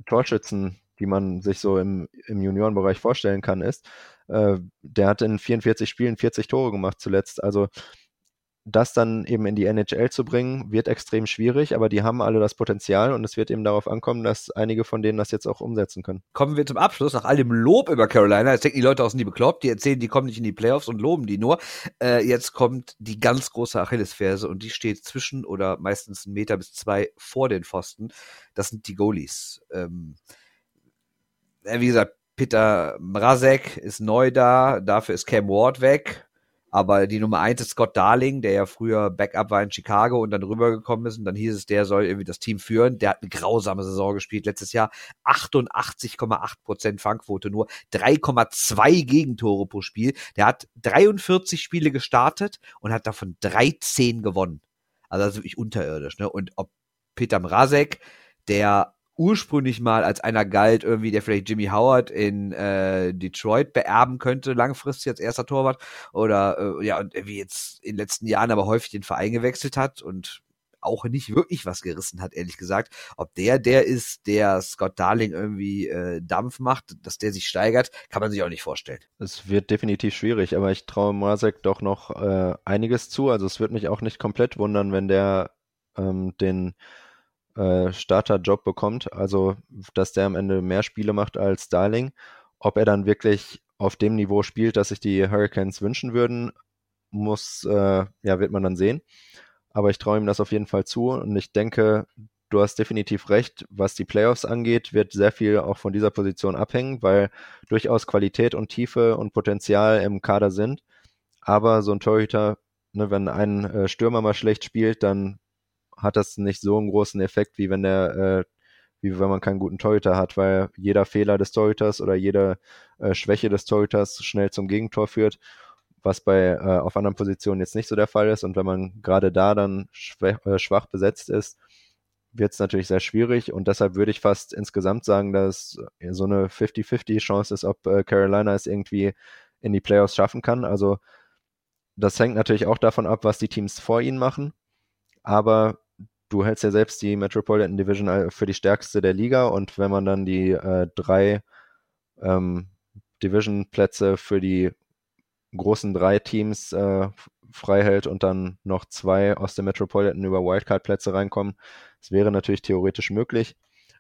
Speaker 3: Torschützen, die man sich so im, im Juniorenbereich vorstellen kann, ist. Äh, der hat in 44 Spielen 40 Tore gemacht zuletzt. Also das dann eben in die NHL zu bringen, wird extrem schwierig, aber die haben alle das Potenzial und es wird eben darauf ankommen, dass einige von denen das jetzt auch umsetzen können.
Speaker 2: Kommen wir zum Abschluss, nach all dem Lob über Carolina, jetzt denken die Leute aus nie bekloppt, die erzählen, die kommen nicht in die Playoffs und loben die nur. Äh, jetzt kommt die ganz große Achillesferse und die steht zwischen oder meistens einen Meter bis zwei vor den Pfosten. Das sind die Goalies. Ähm, wie gesagt, Peter Mrazek ist neu da, dafür ist Cam Ward weg aber die Nummer eins ist Scott Darling, der ja früher Backup war in Chicago und dann rübergekommen ist. Und dann hieß es, der soll irgendwie das Team führen. Der hat eine grausame Saison gespielt. Letztes Jahr 88,8 Prozent Fangquote nur, 3,2 Gegentore pro Spiel. Der hat 43 Spiele gestartet und hat davon 13 gewonnen. Also das ist wirklich unterirdisch. Ne? Und ob Peter Mrazek, der ursprünglich mal als einer galt, irgendwie, der vielleicht Jimmy Howard in äh, Detroit beerben könnte, langfristig als erster Torwart. Oder äh, ja, und wie jetzt in den letzten Jahren aber häufig den Verein gewechselt hat und auch nicht wirklich was gerissen hat, ehrlich gesagt. Ob der der ist, der Scott Darling irgendwie äh, Dampf macht, dass der sich steigert, kann man sich auch nicht vorstellen.
Speaker 3: Es wird definitiv schwierig, aber ich traue Masek doch noch äh, einiges zu. Also es wird mich auch nicht komplett wundern, wenn der ähm, den äh, Starterjob bekommt, also dass der am Ende mehr Spiele macht als Darling. Ob er dann wirklich auf dem Niveau spielt, das sich die Hurricanes wünschen würden, muss, äh, ja, wird man dann sehen. Aber ich traue ihm das auf jeden Fall zu und ich denke, du hast definitiv recht, was die Playoffs angeht, wird sehr viel auch von dieser Position abhängen, weil durchaus Qualität und Tiefe und Potenzial im Kader sind. Aber so ein Torhüter, ne, wenn ein äh, Stürmer mal schlecht spielt, dann hat das nicht so einen großen Effekt, wie wenn der, äh, wie wenn man keinen guten Torhüter hat, weil jeder Fehler des Torhüters oder jede äh, Schwäche des Torhüters schnell zum Gegentor führt, was bei äh, auf anderen Positionen jetzt nicht so der Fall ist. Und wenn man gerade da dann schwach, äh, schwach besetzt ist, wird es natürlich sehr schwierig und deshalb würde ich fast insgesamt sagen, dass so eine 50-50 Chance ist, ob äh, Carolina es irgendwie in die Playoffs schaffen kann. Also das hängt natürlich auch davon ab, was die Teams vor ihnen machen. Aber du hältst ja selbst die Metropolitan Division für die stärkste der Liga und wenn man dann die äh, drei ähm, Division-Plätze für die großen drei Teams äh, frei hält und dann noch zwei aus der Metropolitan über Wildcard-Plätze reinkommen, das wäre natürlich theoretisch möglich.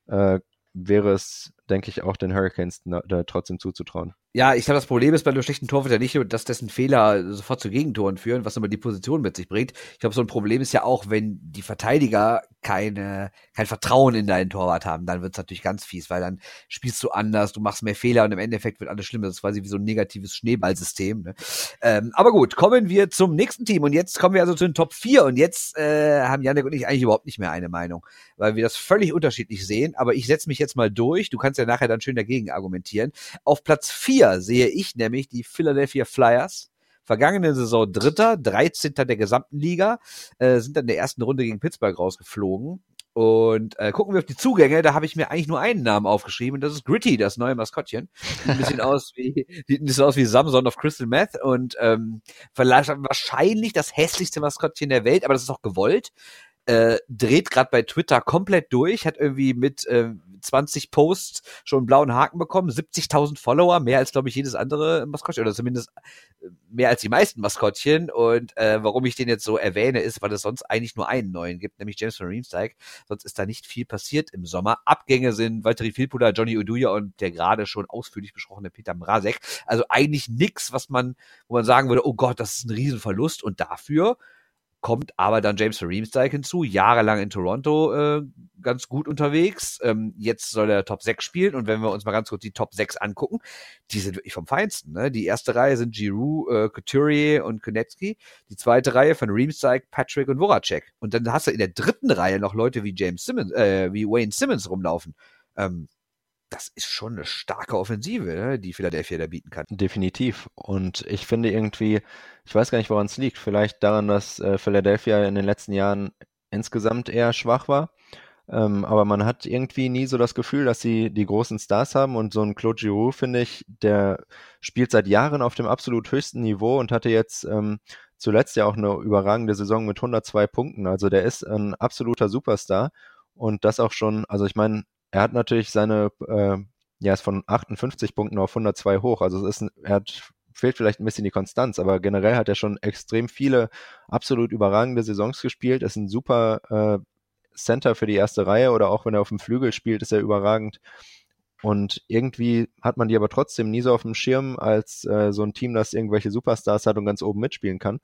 Speaker 3: Äh, wäre es denke ich, auch den Hurricanes da trotzdem zuzutrauen.
Speaker 2: Ja, ich glaube, das Problem ist bei einem schlechten Torwart nicht, dass dessen Fehler sofort zu Gegentoren führen, was immer die Position mit sich bringt. Ich glaube, so ein Problem ist ja auch, wenn die Verteidiger keine, kein Vertrauen in deinen Torwart haben, dann wird es natürlich ganz fies, weil dann spielst du anders, du machst mehr Fehler und im Endeffekt wird alles schlimmer. Das ist quasi wie so ein negatives Schneeballsystem. Ne? Ähm, aber gut, kommen wir zum nächsten Team und jetzt kommen wir also zu den Top 4 und jetzt äh, haben Janik und ich eigentlich überhaupt nicht mehr eine Meinung, weil wir das völlig unterschiedlich sehen, aber ich setze mich jetzt mal durch, du kannst ja nachher dann schön dagegen argumentieren. Auf Platz 4 vier sehe ich nämlich die Philadelphia Flyers. Vergangene Saison Dritter, 13. der gesamten Liga, äh, sind dann in der ersten Runde gegen Pittsburgh rausgeflogen. Und äh, gucken wir auf die Zugänge, da habe ich mir eigentlich nur einen Namen aufgeschrieben, und das ist Gritty, das neue Maskottchen. Sieht ein bisschen aus wie, sieht ein bisschen aus wie Samson of Crystal Meth und ähm, vielleicht wahrscheinlich das hässlichste Maskottchen der Welt, aber das ist auch gewollt. Äh, dreht gerade bei Twitter komplett durch, hat irgendwie mit äh, 20 Posts schon einen blauen Haken bekommen, 70.000 Follower, mehr als, glaube ich, jedes andere Maskottchen oder zumindest äh, mehr als die meisten Maskottchen. Und äh, warum ich den jetzt so erwähne, ist, weil es sonst eigentlich nur einen neuen gibt, nämlich James von Riemsteig. Sonst ist da nicht viel passiert im Sommer. Abgänge sind Valtteri Filpula, Johnny Uduja und der gerade schon ausführlich besprochene Peter Mrazek. Also eigentlich nix, was man, wo man sagen würde, oh Gott, das ist ein Riesenverlust. Und dafür kommt aber dann James Reemstike hinzu, jahrelang in Toronto äh, ganz gut unterwegs. Ähm, jetzt soll er Top 6 spielen und wenn wir uns mal ganz kurz die Top 6 angucken, die sind wirklich vom Feinsten. Ne? Die erste Reihe sind Giroux, äh, Couturier und Konecki. Die zweite Reihe von Reemstike, Patrick und Voracek. Und dann hast du in der dritten Reihe noch Leute wie James Simmons, äh, wie Wayne Simmons rumlaufen. Ähm, das ist schon eine starke Offensive, ne, die Philadelphia da bieten kann.
Speaker 3: Definitiv. Und ich finde irgendwie, ich weiß gar nicht, woran es liegt. Vielleicht daran, dass äh, Philadelphia in den letzten Jahren insgesamt eher schwach war. Ähm, aber man hat irgendwie nie so das Gefühl, dass sie die großen Stars haben. Und so ein Claude Giroux, finde ich, der spielt seit Jahren auf dem absolut höchsten Niveau und hatte jetzt ähm, zuletzt ja auch eine überragende Saison mit 102 Punkten. Also der ist ein absoluter Superstar. Und das auch schon, also ich meine, er hat natürlich seine, äh, ja, ist von 58 Punkten auf 102 hoch. Also es ist, er hat, fehlt vielleicht ein bisschen die Konstanz, aber generell hat er schon extrem viele absolut überragende Saisons gespielt. Ist ein super äh, Center für die erste Reihe oder auch wenn er auf dem Flügel spielt, ist er überragend. Und irgendwie hat man die aber trotzdem nie so auf dem Schirm als äh, so ein Team, das irgendwelche Superstars hat und ganz oben mitspielen kann.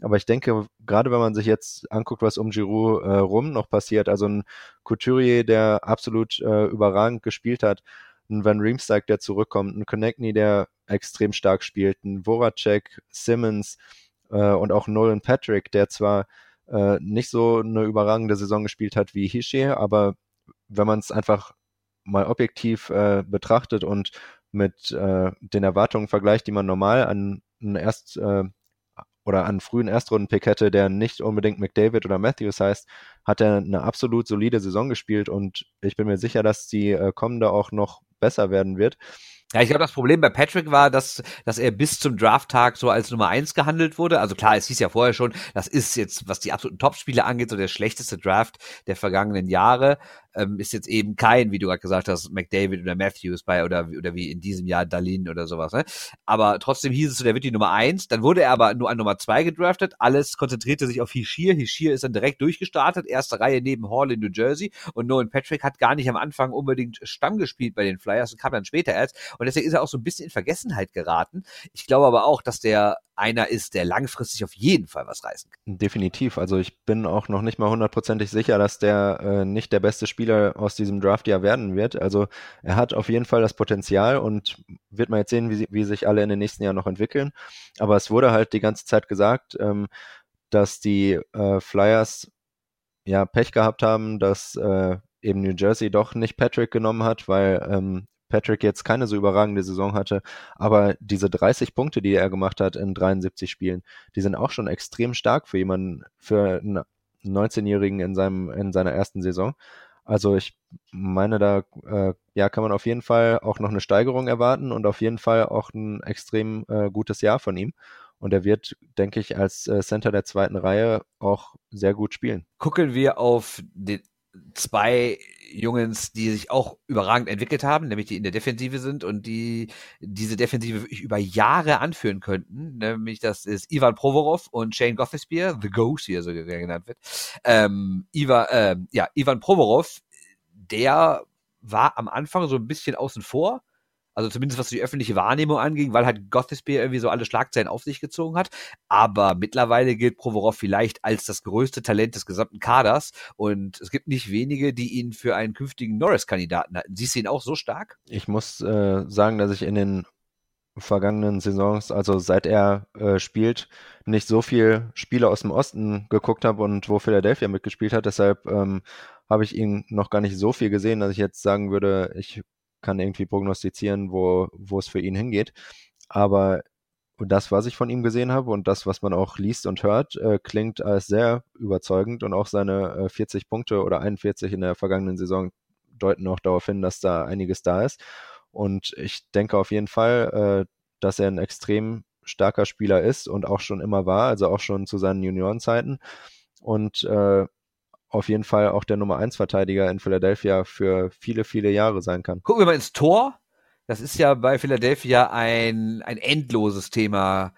Speaker 3: Aber ich denke, gerade wenn man sich jetzt anguckt, was um Giroud äh, rum noch passiert, also ein Couturier, der absolut äh, überragend gespielt hat, ein Van Riemsdyk, der zurückkommt, ein Konechny, der extrem stark spielt, ein Voracek, Simmons äh, und auch Nolan Patrick, der zwar äh, nicht so eine überragende Saison gespielt hat wie Hische, aber wenn man es einfach mal objektiv äh, betrachtet und mit äh, den Erwartungen vergleicht, die man normal an einen Erst äh, oder an frühen Erstrunden-Pick hätte, der nicht unbedingt McDavid oder Matthews heißt, hat er eine absolut solide Saison gespielt und ich bin mir sicher, dass die äh, kommende auch noch besser werden wird.
Speaker 2: Ja, ich glaube, das Problem bei Patrick war, dass, dass er bis zum Drafttag so als Nummer eins gehandelt wurde. Also klar, es hieß ja vorher schon, das ist jetzt, was die absoluten Topspiele angeht, so der schlechteste Draft der vergangenen Jahre ähm, ist jetzt eben kein, wie du gerade gesagt hast, McDavid oder Matthews bei oder, oder wie in diesem Jahr Dalin oder sowas. Ne? Aber trotzdem hieß es so, der wird die Nummer eins. Dann wurde er aber nur an Nummer zwei gedraftet. Alles konzentrierte sich auf Hishir. Hishir ist dann direkt durchgestartet. Erste Reihe neben Hall in New Jersey. Und Nolan Patrick hat gar nicht am Anfang unbedingt Stamm gespielt bei den Flyers und kam dann später erst. Und deswegen ist er auch so ein bisschen in Vergessenheit geraten. Ich glaube aber auch, dass der einer ist, der langfristig auf jeden Fall was reißen
Speaker 3: kann. Definitiv. Also ich bin auch noch nicht mal hundertprozentig sicher, dass der äh, nicht der beste Spieler aus diesem Draft ja werden wird. Also er hat auf jeden Fall das Potenzial und wird man jetzt sehen, wie, wie sich alle in den nächsten Jahren noch entwickeln. Aber es wurde halt die ganze Zeit gesagt, ähm, dass die äh, Flyers ja Pech gehabt haben, dass äh, eben New Jersey doch nicht Patrick genommen hat, weil ähm, Patrick jetzt keine so überragende Saison hatte, aber diese 30 Punkte, die er gemacht hat in 73 Spielen, die sind auch schon extrem stark für jemanden, für einen 19-Jährigen in in seiner ersten Saison. Also ich meine, da äh, ja, kann man auf jeden Fall auch noch eine Steigerung erwarten und auf jeden Fall auch ein extrem äh, gutes Jahr von ihm. Und er wird, denke ich, als äh, Center der zweiten Reihe auch sehr gut spielen.
Speaker 2: Gucken wir auf den zwei Jungens, die sich auch überragend entwickelt haben, nämlich die in der Defensive sind und die diese Defensive wirklich über Jahre anführen könnten. Nämlich das ist Ivan Provorov und Shane Gothisbeer, The Ghost, wie er so genannt wird. Ähm, Iva, äh, ja, Ivan Provorov, der war am Anfang so ein bisschen außen vor. Also zumindest was die öffentliche Wahrnehmung anging, weil halt Gothisby irgendwie so alle Schlagzeilen auf sich gezogen hat. Aber mittlerweile gilt Provorov vielleicht als das größte Talent des gesamten Kaders. Und es gibt nicht wenige, die ihn für einen künftigen Norris-Kandidaten halten. Siehst du ihn auch so stark?
Speaker 3: Ich muss äh, sagen, dass ich in den vergangenen Saisons, also seit er äh, spielt, nicht so viel Spiele aus dem Osten geguckt habe und wo Philadelphia mitgespielt hat. Deshalb ähm, habe ich ihn noch gar nicht so viel gesehen, dass ich jetzt sagen würde, ich kann irgendwie prognostizieren, wo, es für ihn hingeht. Aber das, was ich von ihm gesehen habe und das, was man auch liest und hört, äh, klingt als sehr überzeugend und auch seine äh, 40 Punkte oder 41 in der vergangenen Saison deuten auch darauf hin, dass da einiges da ist. Und ich denke auf jeden Fall, äh, dass er ein extrem starker Spieler ist und auch schon immer war, also auch schon zu seinen Juniorenzeiten. Und äh, auf jeden Fall auch der Nummer 1 Verteidiger in Philadelphia für viele, viele Jahre sein kann.
Speaker 2: Gucken wir mal ins Tor. Das ist ja bei Philadelphia ein, ein endloses Thema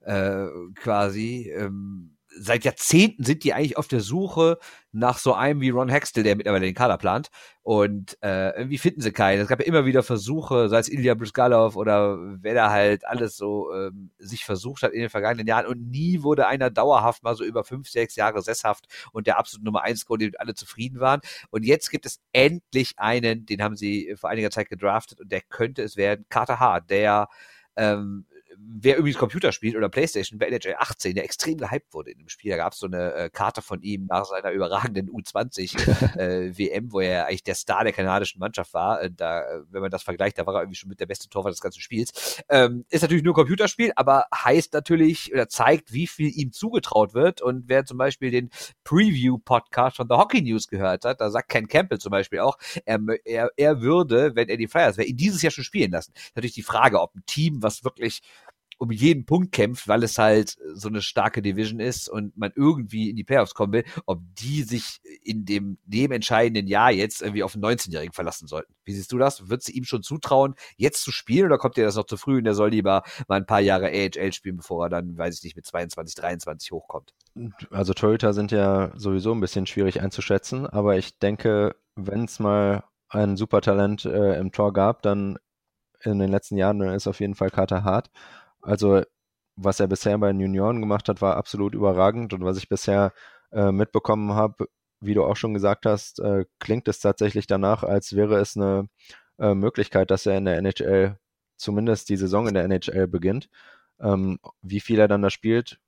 Speaker 2: äh, quasi. Ähm, seit Jahrzehnten sind die eigentlich auf der Suche nach so einem wie Ron Hextel, der mittlerweile den Kader plant. Und äh, irgendwie finden sie keinen. Es gab ja immer wieder Versuche, sei es Ilya Briskalov oder wer da halt alles so ähm, sich versucht hat in den vergangenen Jahren. Und nie wurde einer dauerhaft mal so über fünf, sechs Jahre sesshaft und der absolute Nummer eins Score, dem alle zufrieden waren. Und jetzt gibt es endlich einen, den haben sie vor einiger Zeit gedraftet und der könnte es werden, Carter Hart, der ähm, wer übrigens Computer spielt oder Playstation bei NHL 18, der extrem gehypt wurde in dem Spiel. Da gab es so eine äh, Karte von ihm nach seiner überragenden U20 äh, WM, wo er eigentlich der Star der kanadischen Mannschaft war. Äh, da, wenn man das vergleicht, da war er irgendwie schon mit der beste Torwart des ganzen Spiels. Ähm, ist natürlich nur Computerspiel, aber heißt natürlich oder zeigt, wie viel ihm zugetraut wird. Und wer zum Beispiel den Preview-Podcast von The Hockey News gehört hat, da sagt Ken Campbell zum Beispiel auch, er, er, er würde, wenn er die Flyers wäre, ihn dieses Jahr schon spielen lassen. Natürlich die Frage, ob ein Team, was wirklich um jeden Punkt kämpft, weil es halt so eine starke Division ist und man irgendwie in die Playoffs kommen will, ob die sich in dem, dem entscheidenden Jahr jetzt irgendwie auf einen 19-Jährigen verlassen sollten. Wie siehst du das? Wird sie ihm schon zutrauen, jetzt zu spielen oder kommt dir das noch zu früh und er soll lieber mal ein paar Jahre AHL spielen, bevor er dann, weiß ich nicht, mit 22, 23 hochkommt?
Speaker 3: Also Toyota sind ja sowieso ein bisschen schwierig einzuschätzen, aber ich denke, wenn es mal ein Supertalent äh, im Tor gab, dann in den letzten Jahren ist auf jeden Fall Carter Hart. Also was er bisher bei den Junioren gemacht hat, war absolut überragend. Und was ich bisher äh, mitbekommen habe, wie du auch schon gesagt hast, äh, klingt es tatsächlich danach, als wäre es eine äh, Möglichkeit, dass er in der NHL zumindest die Saison in der NHL beginnt. Ähm, wie viel er dann da spielt,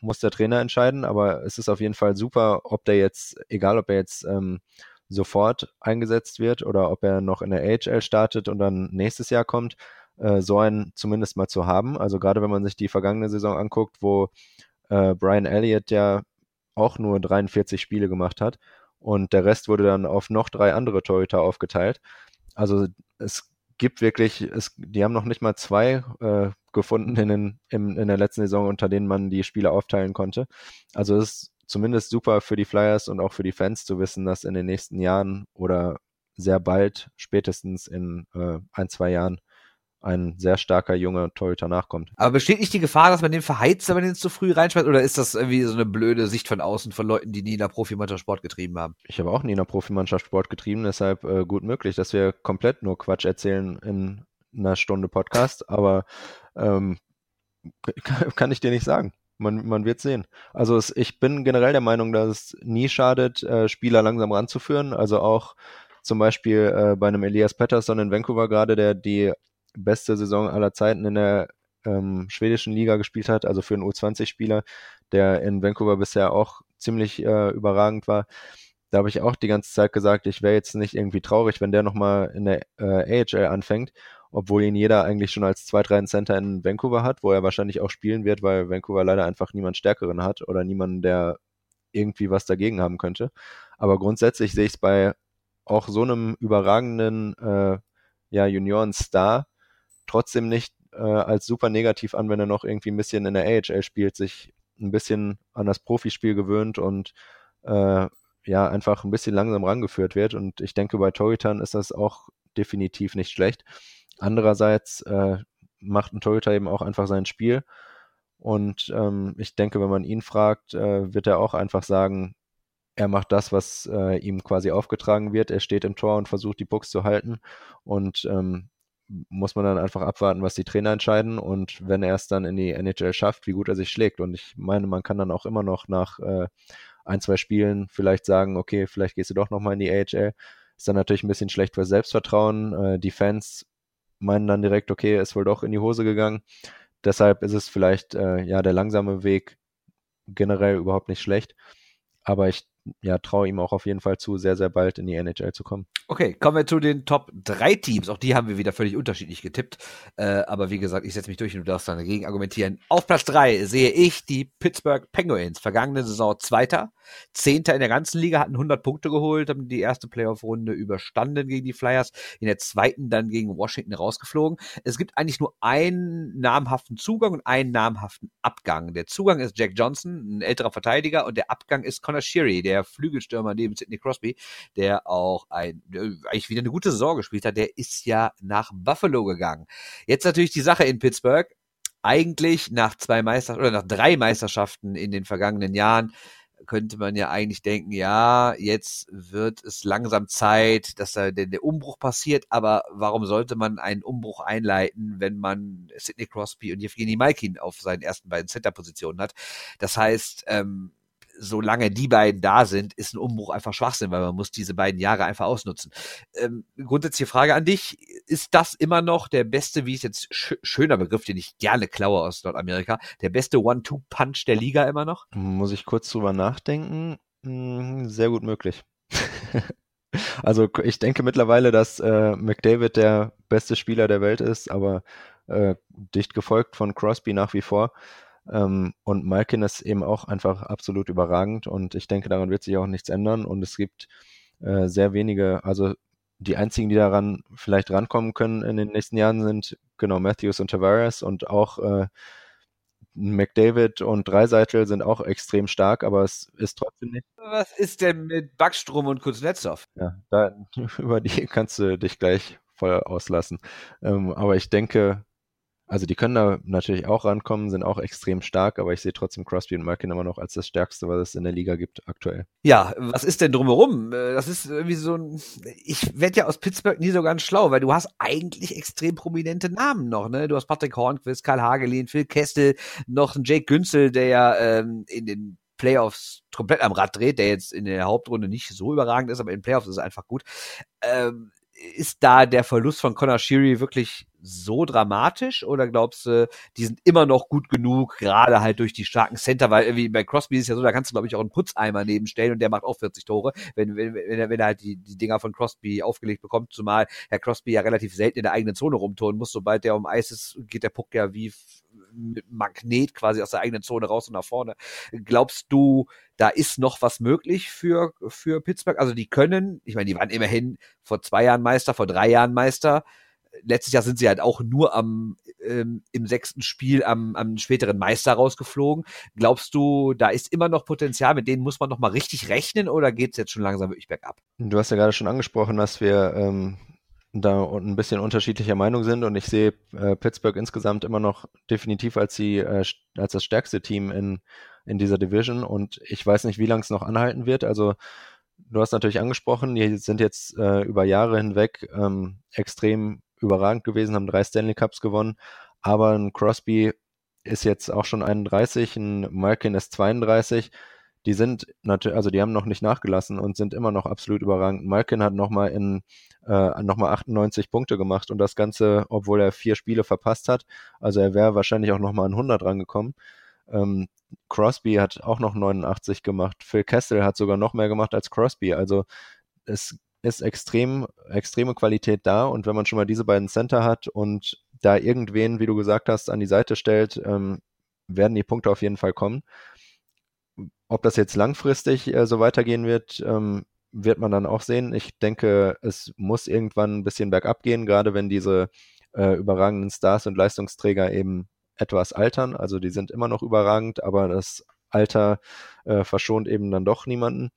Speaker 3: muss der Trainer entscheiden, aber es ist auf jeden Fall super, ob der jetzt, egal ob er jetzt ähm, sofort eingesetzt wird oder ob er noch in der AHL startet und dann nächstes Jahr kommt äh, so einen zumindest mal zu haben. Also gerade wenn man sich die vergangene Saison anguckt, wo äh, Brian Elliott ja auch nur 43 Spiele gemacht hat und der Rest wurde dann auf noch drei andere Torhüter aufgeteilt. Also es gibt wirklich, es, die haben noch nicht mal zwei äh, gefunden in, den, in, in der letzten Saison, unter denen man die Spiele aufteilen konnte. Also es ist zumindest super für die Flyers und auch für die Fans zu wissen, dass in den nächsten Jahren oder sehr bald, spätestens in äh, ein, zwei Jahren, ein sehr starker junger Torhüter nachkommt.
Speaker 2: Aber besteht nicht die Gefahr, dass man den verheizt, wenn man den zu früh reinschmeißt? Oder ist das irgendwie so eine blöde Sicht von außen von Leuten, die nie in der Profimannschaft Sport getrieben haben?
Speaker 3: Ich habe auch nie in der Profimannschaft Sport getrieben, deshalb äh, gut möglich, dass wir komplett nur Quatsch erzählen in einer Stunde Podcast. Aber ähm, kann ich dir nicht sagen. Man, man wird sehen. Also es, ich bin generell der Meinung, dass es nie schadet, äh, Spieler langsam ranzuführen. Also auch zum Beispiel äh, bei einem Elias Pettersson in Vancouver gerade, der die beste Saison aller Zeiten in der ähm, schwedischen Liga gespielt hat, also für einen U20-Spieler, der in Vancouver bisher auch ziemlich äh, überragend war. Da habe ich auch die ganze Zeit gesagt, ich wäre jetzt nicht irgendwie traurig, wenn der nochmal in der äh, AHL anfängt, obwohl ihn jeder eigentlich schon als zweitreinen Center in Vancouver hat, wo er wahrscheinlich auch spielen wird, weil Vancouver leider einfach niemand Stärkeren hat oder niemanden, der irgendwie was dagegen haben könnte. Aber grundsätzlich sehe ich es bei auch so einem überragenden äh, ja, Junioren-Star trotzdem nicht äh, als super negativ an, wenn er noch irgendwie ein bisschen in der AHL spielt, sich ein bisschen an das Profispiel gewöhnt und äh, ja, einfach ein bisschen langsam rangeführt wird. Und ich denke, bei Torhütern ist das auch definitiv nicht schlecht. Andererseits äh, macht ein Torhüter eben auch einfach sein Spiel. Und ähm, ich denke, wenn man ihn fragt, äh, wird er auch einfach sagen, er macht das, was äh, ihm quasi aufgetragen wird. Er steht im Tor und versucht, die Pucks zu halten. Und ähm, muss man dann einfach abwarten, was die Trainer entscheiden. Und wenn er es dann in die NHL schafft, wie gut er sich schlägt. Und ich meine, man kann dann auch immer noch nach äh, ein, zwei Spielen vielleicht sagen, okay, vielleicht gehst du doch nochmal in die AHL. Ist dann natürlich ein bisschen schlecht für Selbstvertrauen. Äh, die Fans meinen dann direkt, okay, ist wohl doch in die Hose gegangen. Deshalb ist es vielleicht äh, ja der langsame Weg generell überhaupt nicht schlecht. Aber ich ja, traue ihm auch auf jeden Fall zu, sehr, sehr bald in die NHL zu kommen.
Speaker 2: Okay, kommen wir zu den Top 3 Teams. Auch die haben wir wieder völlig unterschiedlich getippt. Äh, aber wie gesagt, ich setze mich durch und du darfst dann dagegen argumentieren. Auf Platz 3 sehe ich die Pittsburgh Penguins. Vergangene Saison Zweiter, Zehnter in der ganzen Liga, hatten 100 Punkte geholt, haben die erste Playoff-Runde überstanden gegen die Flyers. In der zweiten dann gegen Washington rausgeflogen. Es gibt eigentlich nur einen namhaften Zugang und einen namhaften Abgang. Der Zugang ist Jack Johnson, ein älterer Verteidiger, und der Abgang ist Connor Sheary, der Flügelstürmer neben Sidney Crosby, der auch ein, eigentlich wieder eine gute Saison gespielt hat, der ist ja nach Buffalo gegangen. Jetzt natürlich die Sache in Pittsburgh. Eigentlich nach zwei Meisterschaften oder nach drei Meisterschaften in den vergangenen Jahren könnte man ja eigentlich denken, ja, jetzt wird es langsam Zeit, dass da der, der, Umbruch passiert, aber warum sollte man einen Umbruch einleiten, wenn man Sidney Crosby und Evgeny Malkin auf seinen ersten beiden Center-Positionen hat? Das heißt, ähm, solange die beiden da sind, ist ein Umbruch einfach Schwachsinn, weil man muss diese beiden Jahre einfach ausnutzen. Ähm, grundsätzliche Frage an dich, ist das immer noch der beste, wie ist jetzt sch schöner Begriff, den ich gerne klaue aus Nordamerika, der beste One-Two-Punch der Liga immer noch?
Speaker 3: Muss ich kurz drüber nachdenken? Hm, sehr gut möglich. also ich denke mittlerweile, dass äh, McDavid der beste Spieler der Welt ist, aber äh, dicht gefolgt von Crosby nach wie vor. Ähm, und Malkin ist eben auch einfach absolut überragend und ich denke, daran wird sich auch nichts ändern und es gibt äh, sehr wenige, also die einzigen, die daran vielleicht rankommen können in den nächsten Jahren sind genau Matthews und Tavares und auch äh, McDavid und Dreiseitel sind auch extrem stark, aber es ist trotzdem nicht.
Speaker 2: Was ist denn mit Backstrom und Kuznetsov?
Speaker 3: Ja, da, über die kannst du dich gleich voll auslassen. Ähm, aber ich denke, also die können da natürlich auch rankommen, sind auch extrem stark, aber ich sehe trotzdem Crosby und Malkin immer noch als das Stärkste, was es in der Liga gibt aktuell.
Speaker 2: Ja, was ist denn drumherum? Äh, das ist irgendwie so ein, ich werde ja aus Pittsburgh nie so ganz schlau, weil du hast eigentlich extrem prominente Namen noch, ne? Du hast Patrick Hornquist, Karl Hagelin, Phil Kestel, noch ein Jake Günzel, der ja ähm, in den Playoffs komplett am Rad dreht, der jetzt in der Hauptrunde nicht so überragend ist, aber in den Playoffs ist er einfach gut. Ähm, ist da der Verlust von Connor Sheary wirklich so dramatisch oder glaubst du, die sind immer noch gut genug, gerade halt durch die starken Center, weil irgendwie bei Crosby ist es ja so, da kannst du glaube ich auch einen Putzeimer nebenstellen und der macht auch 40 Tore, wenn, wenn, wenn, er, wenn er halt die, die Dinger von Crosby aufgelegt bekommt, zumal Herr Crosby ja relativ selten in der eigenen Zone rumturnen muss, sobald der um Eis ist, geht der Puck ja wie mit Magnet quasi aus der eigenen Zone raus und nach vorne. Glaubst du, da ist noch was möglich für, für Pittsburgh? Also die können, ich meine, die waren immerhin vor zwei Jahren Meister, vor drei Jahren Meister. Letztes Jahr sind sie halt auch nur am ähm, im sechsten Spiel am, am späteren Meister rausgeflogen. Glaubst du, da ist immer noch Potenzial, mit denen muss man noch mal richtig rechnen oder geht es jetzt schon langsam wirklich bergab?
Speaker 3: Du hast ja gerade schon angesprochen, dass wir ähm, da ein bisschen unterschiedlicher Meinung sind und ich sehe äh, Pittsburgh insgesamt immer noch definitiv als die äh, als das stärkste Team in in dieser Division und ich weiß nicht, wie lange es noch anhalten wird. Also du hast natürlich angesprochen, die sind jetzt äh, über Jahre hinweg ähm, extrem überragend gewesen, haben drei Stanley Cups gewonnen, aber ein Crosby ist jetzt auch schon 31, ein Malkin ist 32 die sind natürlich, also die haben noch nicht nachgelassen und sind immer noch absolut überragend. Malkin hat nochmal in äh, nochmal 98 Punkte gemacht und das Ganze, obwohl er vier Spiele verpasst hat. Also er wäre wahrscheinlich auch nochmal an 100 rangekommen. Ähm, Crosby hat auch noch 89 gemacht. Phil Kessel hat sogar noch mehr gemacht als Crosby. Also es ist extrem, extreme Qualität da und wenn man schon mal diese beiden Center hat und da irgendwen, wie du gesagt hast, an die Seite stellt, ähm, werden die Punkte auf jeden Fall kommen. Ob das jetzt langfristig äh, so weitergehen wird, ähm, wird man dann auch sehen. Ich denke, es muss irgendwann ein bisschen bergab gehen, gerade wenn diese äh, überragenden Stars und Leistungsträger eben etwas altern. Also die sind immer noch überragend, aber das Alter äh, verschont eben dann doch niemanden.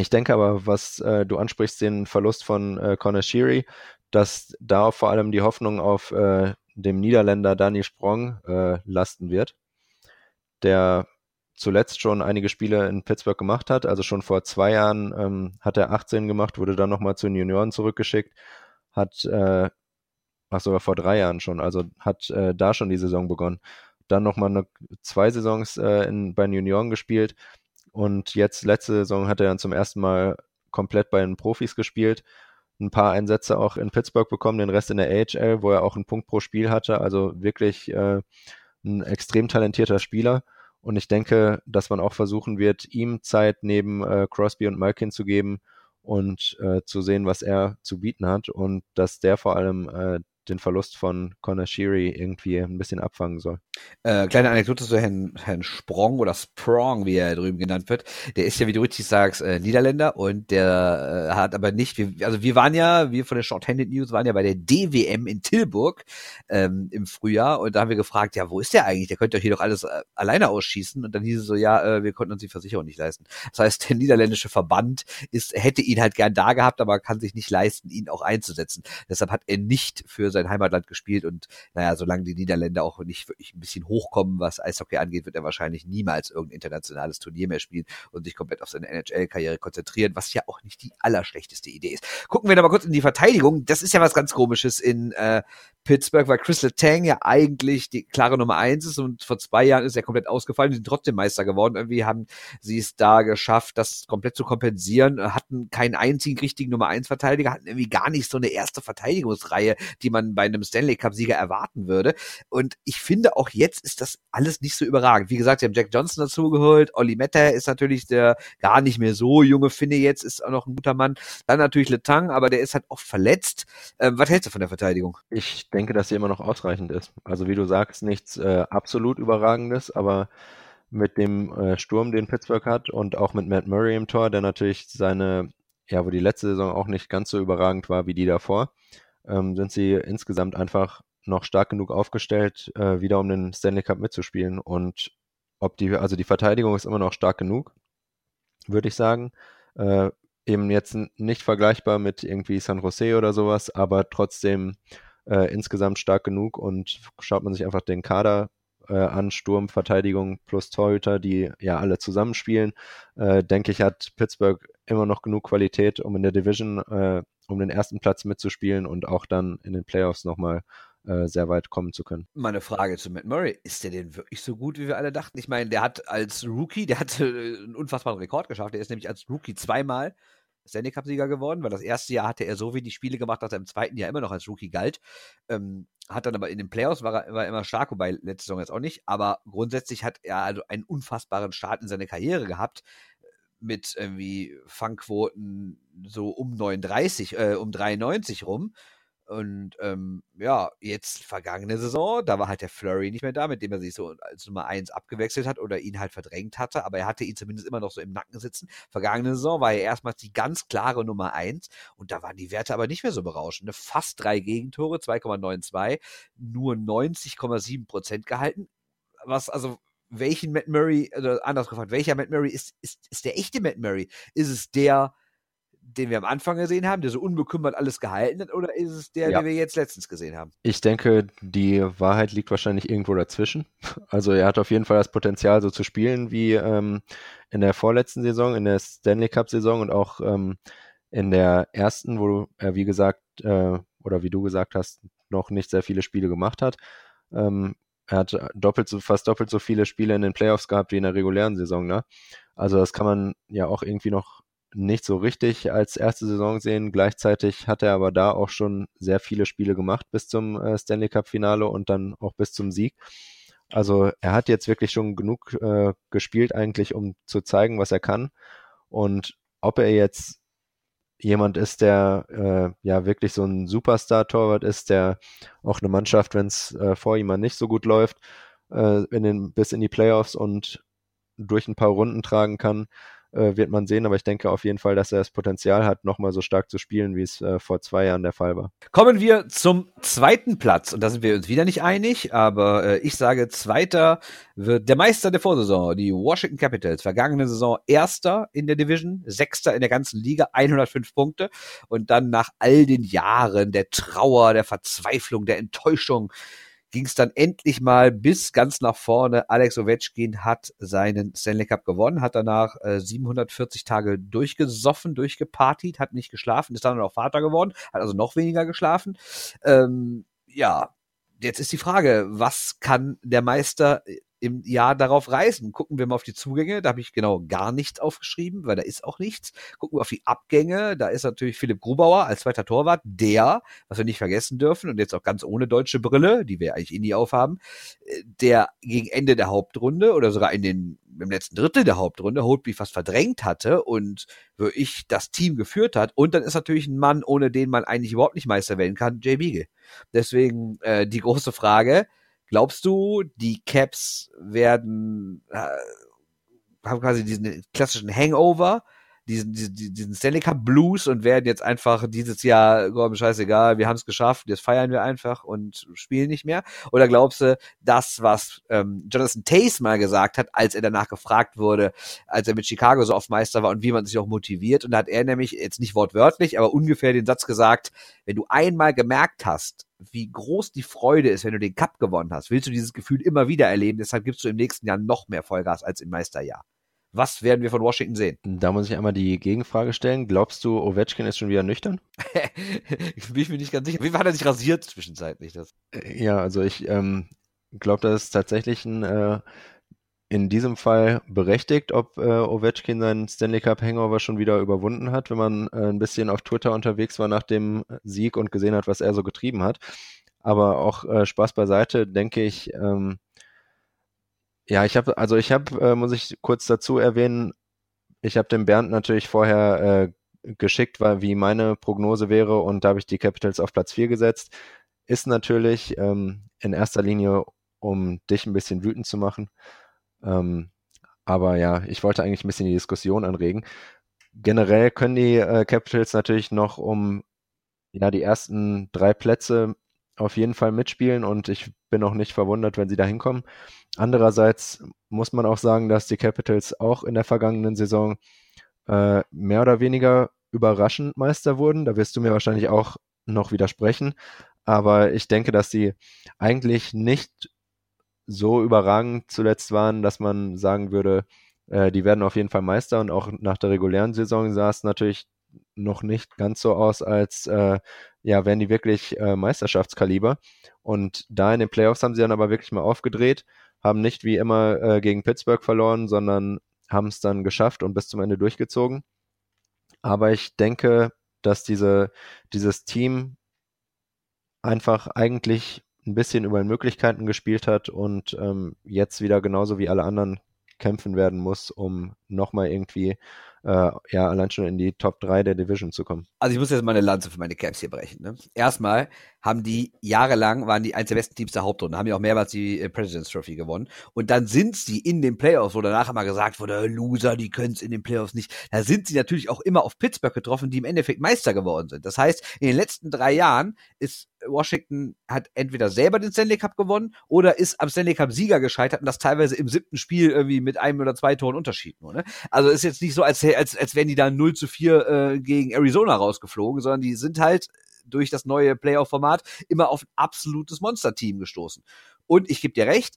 Speaker 3: Ich denke aber, was äh, du ansprichst, den Verlust von äh, Conor Sheary, dass da vor allem die Hoffnung auf äh, dem Niederländer Danny Sprong äh, lasten wird, der zuletzt schon einige Spiele in Pittsburgh gemacht hat. Also schon vor zwei Jahren ähm, hat er 18 gemacht, wurde dann nochmal zu den Junioren zurückgeschickt, hat, äh, ach sogar vor drei Jahren schon, also hat äh, da schon die Saison begonnen. Dann nochmal eine, zwei Saisons äh, in, bei den Junioren gespielt und jetzt letzte Saison hat er dann zum ersten Mal komplett bei den Profis gespielt. Ein paar Einsätze auch in Pittsburgh bekommen, den Rest in der AHL, wo er auch einen Punkt pro Spiel hatte. Also wirklich äh, ein extrem talentierter Spieler. Und ich denke, dass man auch versuchen wird, ihm Zeit neben äh, Crosby und Malkin zu geben und äh, zu sehen, was er zu bieten hat und dass der vor allem äh, den Verlust von Conor Sheary irgendwie ein bisschen abfangen soll.
Speaker 2: Äh, kleine Anekdote zu Herrn, Herrn Sprong oder Sprong, wie er drüben genannt wird. Der ist ja, wie du richtig sagst, äh, Niederländer und der äh, hat aber nicht, wir, also wir waren ja, wir von der Shorthanded News waren ja bei der DWM in Tilburg ähm, im Frühjahr und da haben wir gefragt, ja, wo ist der eigentlich? Der könnte doch hier doch alles äh, alleine ausschießen und dann hieß es so, ja, äh, wir konnten uns die Versicherung nicht leisten. Das heißt, der niederländische Verband ist, hätte ihn halt gern da gehabt, aber kann sich nicht leisten, ihn auch einzusetzen. Deshalb hat er nicht für sein Heimatland gespielt und naja, solange die Niederländer auch nicht wirklich ein bisschen hochkommen, was Eishockey angeht, wird er wahrscheinlich niemals irgendein internationales Turnier mehr spielen und sich komplett auf seine NHL-Karriere konzentrieren, was ja auch nicht die allerschlechteste Idee ist. Gucken wir da mal kurz in die Verteidigung. Das ist ja was ganz komisches in äh, Pittsburgh, weil Crystal Tang ja eigentlich die klare Nummer eins ist und vor zwei Jahren ist er komplett ausgefallen, sind trotzdem Meister geworden. Irgendwie haben sie es da geschafft, das komplett zu kompensieren, hatten keinen einzigen richtigen Nummer eins Verteidiger, hatten irgendwie gar nicht so eine erste Verteidigungsreihe, die man bei einem Stanley Cup Sieger erwarten würde. Und ich finde auch jetzt ist das alles nicht so überragend. Wie gesagt, sie haben Jack Johnson dazugeholt, Olli Metter ist natürlich der gar nicht mehr so junge Finne jetzt, ist auch noch ein guter Mann. Dann natürlich Letang, aber der ist halt oft verletzt. Ähm, was hältst du von der Verteidigung?
Speaker 3: Ich denke, dass sie immer noch ausreichend ist. Also wie du sagst, nichts äh, absolut Überragendes, aber mit dem äh, Sturm, den Pittsburgh hat und auch mit Matt Murray im Tor, der natürlich seine, ja, wo die letzte Saison auch nicht ganz so überragend war wie die davor, ähm, sind sie insgesamt einfach noch stark genug aufgestellt, äh, wieder um den Stanley Cup mitzuspielen. Und ob die, also die Verteidigung ist immer noch stark genug, würde ich sagen. Äh, eben jetzt nicht vergleichbar mit irgendwie San Jose oder sowas, aber trotzdem äh, insgesamt stark genug und schaut man sich einfach den Kader äh, an, Sturm, Verteidigung plus Torhüter, die ja alle zusammenspielen, äh, denke ich, hat Pittsburgh immer noch genug Qualität, um in der Division äh, um den ersten Platz mitzuspielen und auch dann in den Playoffs nochmal äh, sehr weit kommen zu können.
Speaker 2: Meine Frage zu Matt Murray, ist der denn wirklich so gut, wie wir alle dachten? Ich meine, der hat als Rookie, der hat äh, einen unfassbaren Rekord geschafft. Der ist nämlich als Rookie zweimal Stanley Cup-Sieger geworden, weil das erste Jahr hatte er so wenig Spiele gemacht, dass er im zweiten Jahr immer noch als Rookie galt. Ähm, hat dann aber in den Playoffs war er war immer stark, wobei letzte Saison jetzt auch nicht. Aber grundsätzlich hat er also einen unfassbaren Start in seine Karriere gehabt mit irgendwie Fangquoten so um 39, äh, um 93 rum. Und ähm, ja, jetzt vergangene Saison, da war halt der Flurry nicht mehr da, mit dem er sich so als Nummer eins abgewechselt hat oder ihn halt verdrängt hatte, aber er hatte ihn zumindest immer noch so im Nacken sitzen. Vergangene Saison war er erstmals die ganz klare Nummer eins und da waren die Werte aber nicht mehr so berauschend. Ne? Fast drei Gegentore, 2,92, nur 90,7 Prozent gehalten. Was also welchen Matt Murray, oder anders gefragt, welcher Matt Murray ist, ist, ist der echte Matt Murray? Ist es der, den wir am Anfang gesehen haben, der so unbekümmert alles gehalten hat, oder ist es der, ja. den wir jetzt letztens gesehen haben?
Speaker 3: Ich denke, die Wahrheit liegt wahrscheinlich irgendwo dazwischen. Also er hat auf jeden Fall das Potenzial, so zu spielen wie ähm, in der vorletzten Saison, in der Stanley Cup-Saison und auch ähm, in der ersten, wo er, wie gesagt, äh, oder wie du gesagt hast, noch nicht sehr viele Spiele gemacht hat. Ähm, er hat doppelt so, fast doppelt so viele Spiele in den Playoffs gehabt wie in der regulären Saison. Ne? Also das kann man ja auch irgendwie noch nicht so richtig als erste Saison sehen. Gleichzeitig hat er aber da auch schon sehr viele Spiele gemacht bis zum äh, Stanley Cup Finale und dann auch bis zum Sieg. Also er hat jetzt wirklich schon genug äh, gespielt eigentlich, um zu zeigen, was er kann. Und ob er jetzt jemand ist, der äh, ja wirklich so ein Superstar-Torwart ist, der auch eine Mannschaft, wenn es äh, vor ihm mal nicht so gut läuft, äh, in den, bis in die Playoffs und durch ein paar Runden tragen kann, äh, wird man sehen, aber ich denke auf jeden Fall, dass er das Potenzial hat, nochmal so stark zu spielen, wie es äh, vor zwei Jahren der Fall war.
Speaker 2: Kommen wir zum zweiten Platz. Und da sind wir uns wieder nicht einig, aber äh, ich sage, zweiter wird der Meister der Vorsaison, die Washington Capitals. Vergangene Saison erster in der Division, sechster in der ganzen Liga, 105 Punkte. Und dann nach all den Jahren der Trauer, der Verzweiflung, der Enttäuschung ging es dann endlich mal bis ganz nach vorne. Alex Ovechkin hat seinen Stanley Cup gewonnen, hat danach äh, 740 Tage durchgesoffen, durchgepartied, hat nicht geschlafen, ist dann auch Vater geworden, hat also noch weniger geschlafen. Ähm, ja, jetzt ist die Frage, was kann der Meister im Jahr darauf reisen. Gucken wir mal auf die Zugänge, da habe ich genau gar nichts aufgeschrieben, weil da ist auch nichts. Gucken wir auf die Abgänge, da ist natürlich Philipp Grubauer als zweiter Torwart, der, was wir nicht vergessen dürfen, und jetzt auch ganz ohne deutsche Brille, die wir eigentlich eh nie aufhaben, äh, der gegen Ende der Hauptrunde oder sogar in den im letzten Drittel der Hauptrunde Holtby fast verdrängt hatte und wo ich das Team geführt hat. Und dann ist natürlich ein Mann, ohne den man eigentlich überhaupt nicht Meister werden kann, Jay Beagle. Deswegen äh, die große Frage, Glaubst du, die Caps werden, äh, haben quasi diesen klassischen Hangover, diesen, diesen, diesen Stanley Cup Blues und werden jetzt einfach dieses Jahr, Gott, scheißegal, wir haben es geschafft, jetzt feiern wir einfach und spielen nicht mehr? Oder glaubst du, das, was ähm, Jonathan Tace mal gesagt hat, als er danach gefragt wurde, als er mit Chicago so oft Meister war und wie man sich auch motiviert, und da hat er nämlich jetzt nicht wortwörtlich, aber ungefähr den Satz gesagt, wenn du einmal gemerkt hast, wie groß die Freude ist, wenn du den Cup gewonnen hast, willst du dieses Gefühl immer wieder erleben. Deshalb gibst du im nächsten Jahr noch mehr Vollgas als im Meisterjahr. Was werden wir von Washington sehen?
Speaker 3: Da muss ich einmal die Gegenfrage stellen. Glaubst du, Ovechkin ist schon wieder nüchtern?
Speaker 2: Bin ich mir nicht ganz sicher. Wie war er sich rasiert zwischenzeitlich? Das?
Speaker 3: Ja, also ich ähm, glaube, das ist tatsächlich ein äh, in diesem Fall berechtigt, ob äh, Ovechkin seinen Stanley Cup Hangover schon wieder überwunden hat, wenn man äh, ein bisschen auf Twitter unterwegs war nach dem Sieg und gesehen hat, was er so getrieben hat. Aber auch äh, Spaß beiseite, denke ich, ähm, ja, ich habe, also ich habe, äh, muss ich kurz dazu erwähnen, ich habe dem Bernd natürlich vorher äh, geschickt, weil wie meine Prognose wäre und da habe ich die Capitals auf Platz 4 gesetzt. Ist natürlich ähm, in erster Linie, um dich ein bisschen wütend zu machen. Ähm, aber ja, ich wollte eigentlich ein bisschen die Diskussion anregen. Generell können die äh, Capitals natürlich noch um ja, die ersten drei Plätze auf jeden Fall mitspielen und ich bin auch nicht verwundert, wenn sie da hinkommen. Andererseits muss man auch sagen, dass die Capitals auch in der vergangenen Saison äh, mehr oder weniger überraschend Meister wurden. Da wirst du mir wahrscheinlich auch noch widersprechen. Aber ich denke, dass sie eigentlich nicht so überragend zuletzt waren, dass man sagen würde, äh, die werden auf jeden Fall Meister und auch nach der regulären Saison sah es natürlich noch nicht ganz so aus, als äh, ja, wären die wirklich äh, Meisterschaftskaliber. Und da in den Playoffs haben sie dann aber wirklich mal aufgedreht, haben nicht wie immer äh, gegen Pittsburgh verloren, sondern haben es dann geschafft und bis zum Ende durchgezogen. Aber ich denke, dass diese, dieses Team einfach eigentlich ein bisschen über den Möglichkeiten gespielt hat und ähm, jetzt wieder genauso wie alle anderen kämpfen werden muss, um nochmal irgendwie äh, ja allein schon in die Top 3 der Division zu kommen.
Speaker 2: Also ich muss jetzt mal eine Lanze für meine Caps hier brechen. Ne? Erstmal haben die jahrelang, waren die eins der besten Teams der Hauptrunde, haben ja auch mehrmals die äh, President's Trophy gewonnen. Und dann sind sie in den Playoffs, wo danach immer gesagt wurde, Loser, die können es in den Playoffs nicht. Da sind sie natürlich auch immer auf Pittsburgh getroffen, die im Endeffekt Meister geworden sind. Das heißt, in den letzten drei Jahren ist Washington hat entweder selber den Stanley Cup gewonnen oder ist am Stanley Cup Sieger gescheitert und das teilweise im siebten Spiel irgendwie mit einem oder zwei Toren Unterschied nur. Ne? Also ist jetzt nicht so, als, als, als wären die da 0 zu 4 äh, gegen Arizona rausgeflogen, sondern die sind halt durch das neue Playoff-Format immer auf ein absolutes Monster-Team gestoßen. Und ich gebe dir recht,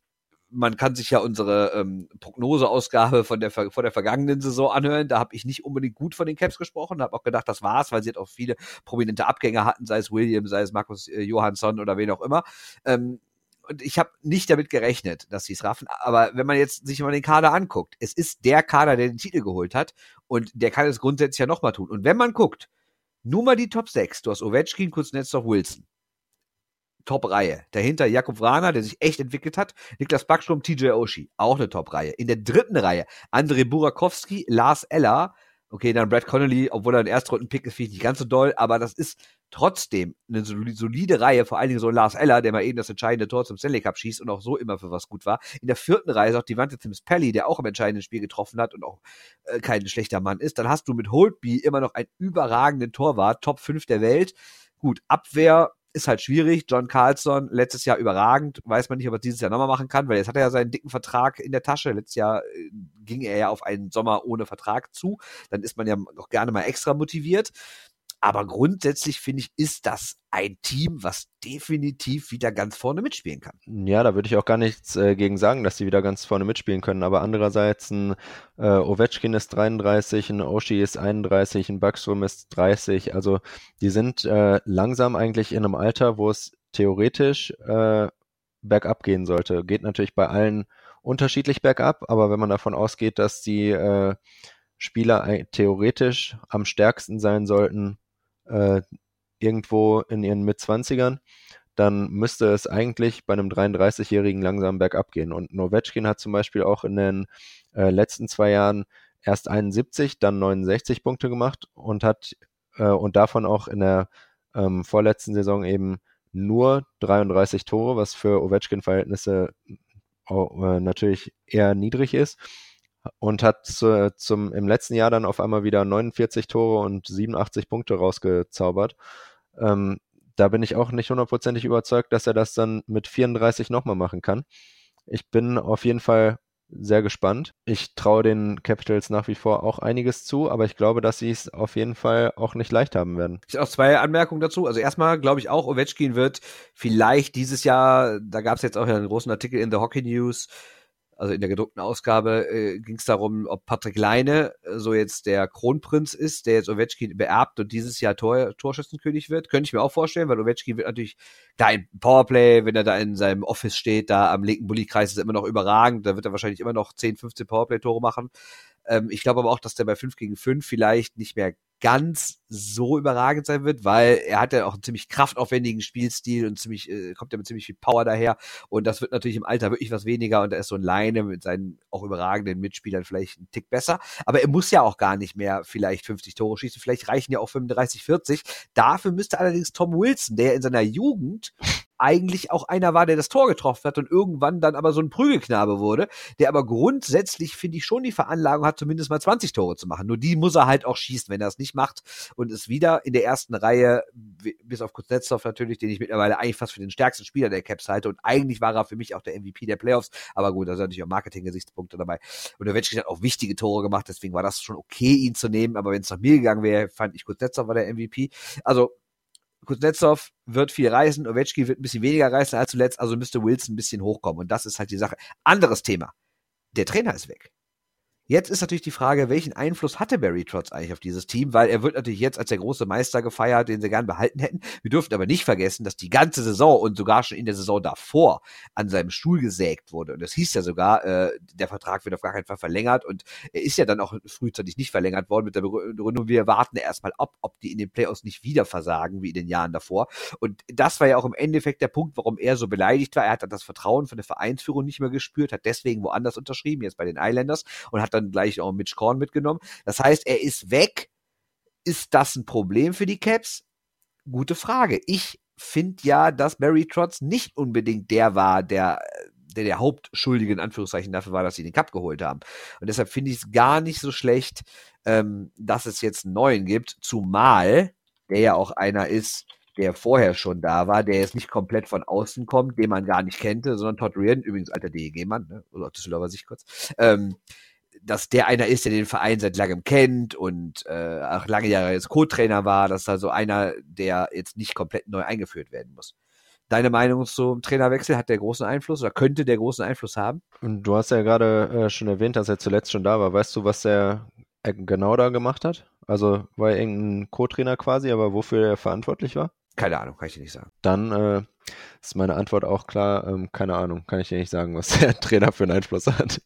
Speaker 2: man kann sich ja unsere ähm, Prognoseausgabe von der vor der vergangenen Saison anhören. Da habe ich nicht unbedingt gut von den Caps gesprochen, habe auch gedacht, das war's, weil sie halt auch viele prominente Abgänger hatten, sei es William, sei es Markus äh, Johansson oder wen auch immer. Ähm, und ich habe nicht damit gerechnet, dass sie es raffen. Aber wenn man jetzt sich mal den Kader anguckt, es ist der Kader, der den Titel geholt hat und der kann es grundsätzlich ja nochmal tun. Und wenn man guckt, nur mal die Top 6. Du hast Ovechkin, Kuznetsov, Wilson. Top-Reihe. Dahinter Jakub Vrana, der sich echt entwickelt hat. Niklas Backstrom, TJ Oshie. Auch eine Top-Reihe. In der dritten Reihe Andrei Burakowski, Lars Eller. Okay, dann Brad Connolly, obwohl er ein Erstrunden-Pick ist, finde ich nicht ganz so doll, aber das ist trotzdem eine solide Reihe, vor allen Dingen so Lars Eller, der mal eben das entscheidende Tor zum Stanley Cup schießt und auch so immer für was gut war. In der vierten Reihe ist auch die Wante Tims Pelly, der auch im entscheidenden Spiel getroffen hat und auch äh, kein schlechter Mann ist. Dann hast du mit Holtby immer noch einen überragenden Torwart, Top 5 der Welt. Gut, Abwehr ist halt schwierig. John Carlson, letztes Jahr überragend, weiß man nicht, ob er dieses Jahr nochmal machen kann, weil jetzt hat er ja seinen dicken Vertrag in der Tasche. Letztes Jahr äh, ging er ja auf einen Sommer ohne Vertrag zu. Dann ist man ja auch gerne mal extra motiviert. Aber grundsätzlich finde ich, ist das ein Team, was definitiv wieder ganz vorne mitspielen kann.
Speaker 3: Ja, da würde ich auch gar nichts äh, gegen sagen, dass sie wieder ganz vorne mitspielen können. Aber andererseits ein äh, Ovechkin ist 33, ein Oshi ist 31, ein Backstrom ist 30. Also die sind äh, langsam eigentlich in einem Alter, wo es theoretisch äh, bergab gehen sollte. Geht natürlich bei allen unterschiedlich bergab, aber wenn man davon ausgeht, dass die äh, Spieler theoretisch am stärksten sein sollten, äh, irgendwo in ihren Mitzwanzigern, dann müsste es eigentlich bei einem 33-Jährigen langsam bergab gehen. Und Novechkin hat zum Beispiel auch in den äh, letzten zwei Jahren erst 71, dann 69 Punkte gemacht und hat äh, und davon auch in der ähm, vorletzten Saison eben nur 33 Tore, was für Ovechkin-Verhältnisse äh, natürlich eher niedrig ist und hat zu, zum, im letzten Jahr dann auf einmal wieder 49 Tore und 87 Punkte rausgezaubert. Ähm, da bin ich auch nicht hundertprozentig überzeugt, dass er das dann mit 34 nochmal machen kann. Ich bin auf jeden Fall sehr gespannt. Ich traue den Capitals nach wie vor auch einiges zu, aber ich glaube, dass sie es auf jeden Fall auch nicht leicht haben werden.
Speaker 2: Ich habe auch zwei Anmerkungen dazu. Also erstmal glaube ich auch, Ovechkin wird vielleicht dieses Jahr, da gab es jetzt auch einen großen Artikel in The Hockey News, also in der gedruckten Ausgabe äh, ging es darum, ob Patrick Leine äh, so jetzt der Kronprinz ist, der jetzt Ovechkin beerbt und dieses Jahr Tor, Torschützenkönig wird. Könnte ich mir auch vorstellen, weil Ovechkin wird natürlich da im Powerplay, wenn er da in seinem Office steht, da am linken Bulli-Kreis ist immer noch überragend, da wird er wahrscheinlich immer noch 10, 15 Powerplay-Tore machen. Ähm, ich glaube aber auch, dass der bei 5 gegen 5 vielleicht nicht mehr ganz so überragend sein wird, weil er hat ja auch einen ziemlich kraftaufwendigen Spielstil und ziemlich, äh, kommt ja mit ziemlich viel Power daher. Und das wird natürlich im Alter wirklich was weniger und da ist so ein Leine mit seinen auch überragenden Mitspielern vielleicht ein Tick besser. Aber er muss ja auch gar nicht mehr vielleicht 50 Tore schießen, vielleicht reichen ja auch 35, 40. Dafür müsste allerdings Tom Wilson, der in seiner Jugend eigentlich auch einer war, der das Tor getroffen hat und irgendwann dann aber so ein Prügelknabe wurde, der aber grundsätzlich, finde ich, schon die Veranlagung hat, zumindest mal 20 Tore zu machen. Nur die muss er halt auch schießen, wenn er es nicht macht und ist wieder in der ersten Reihe, bis auf Kuznetsov natürlich, den ich mittlerweile eigentlich fast für den stärksten Spieler der Caps halte und eigentlich war er für mich auch der MVP der Playoffs, aber gut, da sind natürlich auch Marketing-Gesichtspunkte dabei. Und Wetschkin hat auch wichtige Tore gemacht, deswegen war das schon okay, ihn zu nehmen, aber wenn es nach mir gegangen wäre, fand ich Kuznetsov war der MVP. Also Kuznetsov wird viel reisen, Ovechkin wird ein bisschen weniger reisen als zuletzt, also müsste Wilson ein bisschen hochkommen. Und das ist halt die Sache. Anderes Thema. Der Trainer ist weg. Jetzt ist natürlich die Frage, welchen Einfluss hatte Barry Trotz eigentlich auf dieses Team, weil er wird natürlich jetzt als der große Meister gefeiert, den sie gern behalten hätten. Wir dürfen aber nicht vergessen, dass die ganze Saison und sogar schon in der Saison davor an seinem Stuhl gesägt wurde. Und das hieß ja sogar, äh, der Vertrag wird auf gar keinen Fall verlängert und er ist ja dann auch frühzeitig nicht verlängert worden mit der Begründung, wir warten erstmal ab, ob die in den Playoffs nicht wieder versagen wie in den Jahren davor. Und das war ja auch im Endeffekt der Punkt, warum er so beleidigt war. Er hat dann das Vertrauen von der Vereinsführung nicht mehr gespürt, hat deswegen woanders unterschrieben, jetzt bei den Islanders und hat dann gleich auch Mitch Korn mitgenommen. Das heißt, er ist weg. Ist das ein Problem für die Caps? Gute Frage. Ich finde ja, dass Barry Trotz nicht unbedingt der war, der der der Hauptschuldige in Anführungszeichen dafür war, dass sie den Cup geholt haben. Und deshalb finde ich es gar nicht so schlecht, ähm, dass es jetzt einen neuen gibt, zumal der ja auch einer ist, der vorher schon da war, der jetzt nicht komplett von außen kommt, den man gar nicht kannte, sondern Todd Reardon, übrigens alter DEG-Mann, ne? oder Düsseldorfer Sicht kurz, ähm, dass der einer ist, der den Verein seit langem kennt und äh, auch lange Jahre jetzt Co-Trainer war, dass da so einer, der jetzt nicht komplett neu eingeführt werden muss. Deine Meinung zum Trainerwechsel, hat der großen Einfluss oder könnte der großen Einfluss haben?
Speaker 3: Und du hast ja gerade äh, schon erwähnt, dass er zuletzt schon da war. Weißt du, was er genau da gemacht hat? Also war er irgendein Co-Trainer quasi, aber wofür er verantwortlich war?
Speaker 2: Keine Ahnung, kann ich dir nicht sagen.
Speaker 3: Dann äh, ist meine Antwort auch klar. Ähm, keine Ahnung, kann ich dir nicht sagen, was der Trainer für einen Einfluss hat.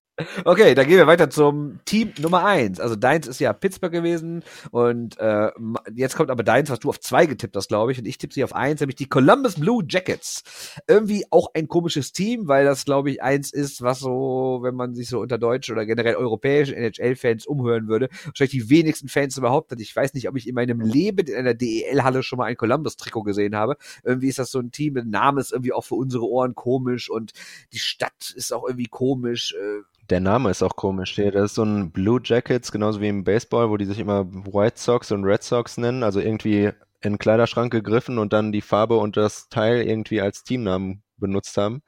Speaker 2: Okay, dann gehen wir weiter zum Team Nummer eins. Also deins ist ja Pittsburgh gewesen und äh, jetzt kommt aber deins, was du auf zwei getippt hast, glaube ich, und ich tippe sie auf eins, nämlich die Columbus Blue Jackets. Irgendwie auch ein komisches Team, weil das, glaube ich, eins ist, was so, wenn man sich so unter deutschen oder generell europäischen NHL-Fans umhören würde, wahrscheinlich die wenigsten Fans überhaupt hat. Ich weiß nicht, ob ich in meinem Leben in einer DEL-Halle schon mal ein Columbus-Trikot gesehen habe. Irgendwie ist das so ein Team, Name ist irgendwie auch für unsere Ohren komisch und die Stadt ist auch irgendwie komisch. Äh,
Speaker 3: der Name ist auch komisch. Hier, das ist so ein Blue Jackets, genauso wie im Baseball, wo die sich immer White Sox und Red Sox nennen. Also irgendwie in den Kleiderschrank gegriffen und dann die Farbe und das Teil irgendwie als Teamnamen benutzt haben.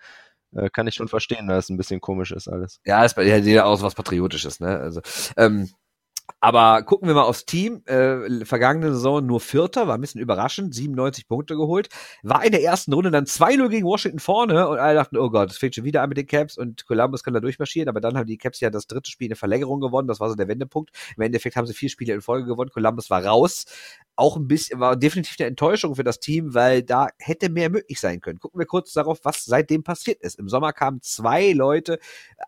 Speaker 3: Äh, kann ich schon verstehen, dass es ein bisschen komisch ist alles.
Speaker 2: Ja, es ja jeder aus was Patriotisches, ne? Also, ähm, Aber gucken wir mal aufs Team. Äh, vergangene Saison nur Vierter, war ein bisschen überraschend, 97 Punkte geholt. War in der ersten Runde dann 2-0 gegen Washington vorne und alle dachten, oh Gott, es fängt schon wieder an mit den Caps und Columbus kann da durchmarschieren. Aber dann haben die Caps ja das dritte Spiel in der Verlängerung gewonnen. Das war so der Wendepunkt. Im Endeffekt haben sie vier Spiele in Folge gewonnen. Columbus war raus. Auch ein bisschen, war definitiv eine Enttäuschung für das Team, weil da hätte mehr möglich sein können. Gucken wir kurz darauf, was seitdem passiert ist. Im Sommer kamen zwei Leute,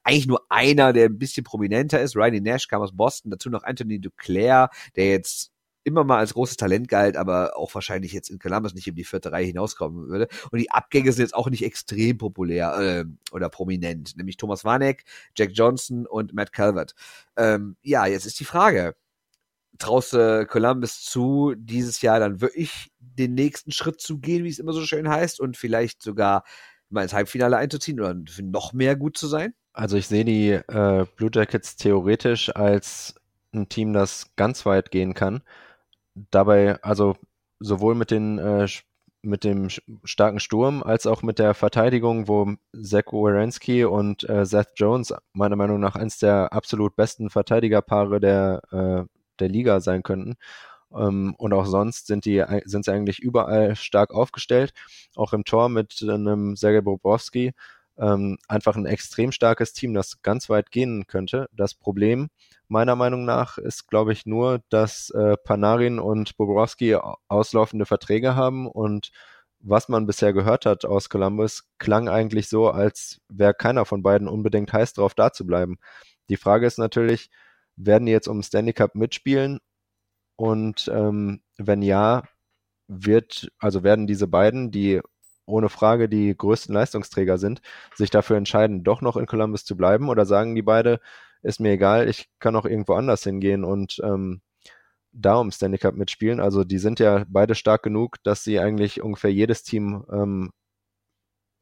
Speaker 2: eigentlich nur einer, der ein bisschen prominenter ist. Riley Nash kam aus Boston, dazu noch Anthony Duclair, der jetzt immer mal als großes Talent galt, aber auch wahrscheinlich jetzt in Columbus nicht in die vierte Reihe hinauskommen würde. Und die Abgänge sind jetzt auch nicht extrem populär äh, oder prominent, nämlich Thomas Warneck, Jack Johnson und Matt Calvert. Ähm, ja, jetzt ist die Frage, traust du Columbus zu, dieses Jahr dann wirklich den nächsten Schritt zu gehen, wie es immer so schön heißt, und vielleicht sogar mal ins Halbfinale einzuziehen oder noch mehr gut zu sein?
Speaker 3: Also ich sehe die äh, Blue Jackets theoretisch als ein Team, das ganz weit gehen kann. Dabei, also sowohl mit den äh, mit dem starken Sturm als auch mit der Verteidigung, wo Zach Wierenski und äh, Seth Jones meiner Meinung nach eins der absolut besten Verteidigerpaare der, äh, der Liga sein könnten. Ähm, und auch sonst sind die sind sie eigentlich überall stark aufgestellt. Auch im Tor mit einem Sergei Bobrovsky. Ähm, einfach ein extrem starkes Team, das ganz weit gehen könnte. Das Problem meiner Meinung nach ist, glaube ich, nur, dass äh, Panarin und Bobrovsky auslaufende Verträge haben und was man bisher gehört hat aus Columbus, klang eigentlich so, als wäre keiner von beiden unbedingt heiß drauf, da zu bleiben. Die Frage ist natürlich, werden die jetzt um Stanley Cup mitspielen? Und ähm, wenn ja, wird, also werden diese beiden, die ohne Frage die größten Leistungsträger sind, sich dafür entscheiden, doch noch in Columbus zu bleiben? Oder sagen die beide, ist mir egal, ich kann auch irgendwo anders hingehen und ähm, da um Stanley Cup mitspielen. Also die sind ja beide stark genug, dass sie eigentlich ungefähr jedes Team, ähm,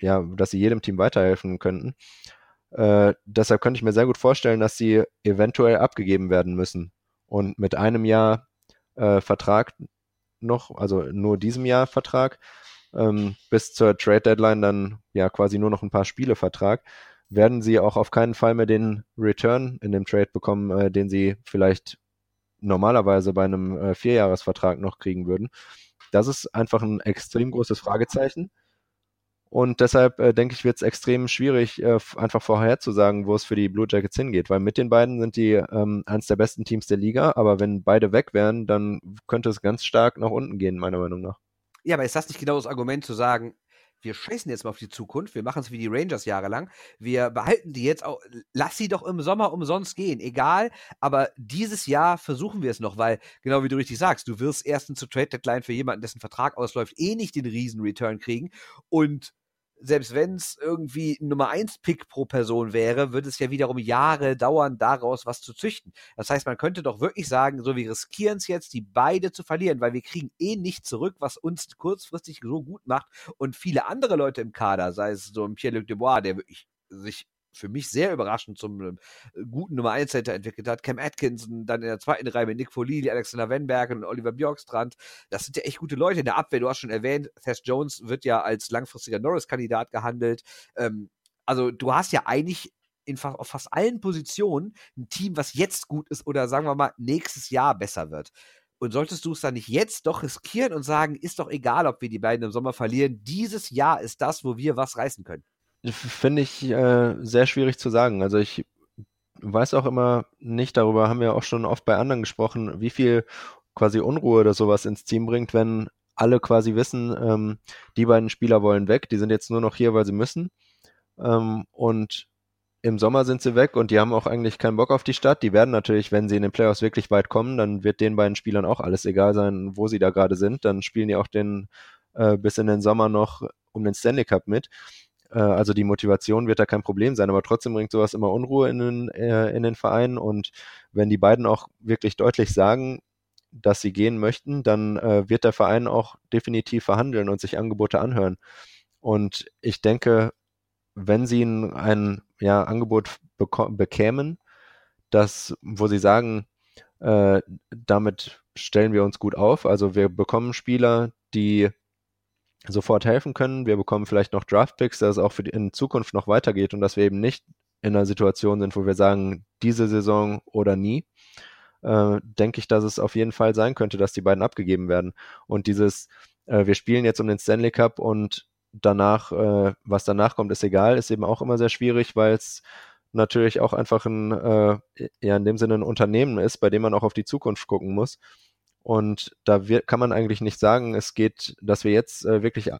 Speaker 3: ja, dass sie jedem Team weiterhelfen könnten. Äh, deshalb könnte ich mir sehr gut vorstellen, dass sie eventuell abgegeben werden müssen. Und mit einem Jahr äh, Vertrag noch, also nur diesem Jahr Vertrag, ähm, bis zur Trade Deadline dann ja quasi nur noch ein paar Spiele Vertrag, werden sie auch auf keinen Fall mehr den Return in dem Trade bekommen, äh, den sie vielleicht normalerweise bei einem äh, Vierjahresvertrag noch kriegen würden. Das ist einfach ein extrem großes Fragezeichen. Und deshalb äh, denke ich, wird es extrem schwierig, äh, einfach vorherzusagen, wo es für die Blue Jackets hingeht, weil mit den beiden sind die ähm, eines der besten Teams der Liga, aber wenn beide weg wären, dann könnte es ganz stark nach unten gehen, meiner Meinung nach.
Speaker 2: Ja, aber ist das nicht genau das Argument zu sagen, wir scheißen jetzt mal auf die Zukunft, wir machen es wie die Rangers jahrelang, wir behalten die jetzt auch, lass sie doch im Sommer umsonst gehen, egal, aber dieses Jahr versuchen wir es noch, weil, genau wie du richtig sagst, du wirst erstens zur Trade Deadline für jemanden, dessen Vertrag ausläuft, eh nicht den riesen Return kriegen. Und selbst wenn es irgendwie Nummer 1 Pick pro Person wäre, würde es ja wiederum Jahre dauern, daraus was zu züchten. Das heißt, man könnte doch wirklich sagen, so wir riskieren es jetzt, die beide zu verlieren, weil wir kriegen eh nicht zurück, was uns kurzfristig so gut macht und viele andere Leute im Kader, sei es so ein Pierre-Luc Dubois, der wirklich sich für mich sehr überraschend zum äh, guten Nummer 1 Center entwickelt hat. Cam Atkinson, dann in der zweiten Reihe mit Nick Folili, Alexander Wenberg und Oliver Bjorkstrand. Das sind ja echt gute Leute in der Abwehr. Du hast schon erwähnt, Thess Jones wird ja als langfristiger Norris-Kandidat gehandelt. Ähm, also du hast ja eigentlich in fa auf fast allen Positionen ein Team, was jetzt gut ist oder sagen wir mal nächstes Jahr besser wird. Und solltest du es dann nicht jetzt doch riskieren und sagen, ist doch egal, ob wir die beiden im Sommer verlieren, dieses Jahr ist das, wo wir was reißen können.
Speaker 3: Finde ich äh, sehr schwierig zu sagen. Also ich weiß auch immer nicht, darüber haben wir auch schon oft bei anderen gesprochen, wie viel quasi Unruhe oder sowas ins Team bringt, wenn alle quasi wissen, ähm, die beiden Spieler wollen weg, die sind jetzt nur noch hier, weil sie müssen. Ähm, und im Sommer sind sie weg und die haben auch eigentlich keinen Bock auf die Stadt. Die werden natürlich, wenn sie in den Playoffs wirklich weit kommen, dann wird den beiden Spielern auch alles egal sein, wo sie da gerade sind. Dann spielen die auch den äh, bis in den Sommer noch um den Stanley Cup mit. Äh, also die Motivation wird da kein Problem sein, aber trotzdem bringt sowas immer Unruhe in den, äh, in den Verein. Und wenn die beiden auch wirklich deutlich sagen, dass sie gehen möchten, dann äh, wird der Verein auch definitiv verhandeln und sich Angebote anhören. Und ich denke, wenn sie ein, ein ja, Angebot bekämen, das, wo sie sagen, äh, damit stellen wir uns gut auf, also wir bekommen Spieler, die sofort helfen können. Wir bekommen vielleicht noch Draftpicks, dass es auch für die, in Zukunft noch weitergeht und dass wir eben nicht in einer Situation sind, wo wir sagen, diese Saison oder nie. äh, denke ich, dass es auf jeden Fall sein könnte, dass die beiden abgegeben werden. Und dieses, äh, wir spielen jetzt um den Stanley Cup und danach, äh, was danach kommt, ist egal, ist eben auch immer sehr schwierig, weil es natürlich auch einfach ein, äh, ja, in dem Sinne ein Unternehmen ist, bei dem man auch auf die Zukunft gucken muss. Und da wird, kann man eigentlich nicht sagen, es geht, dass wir jetzt äh, wirklich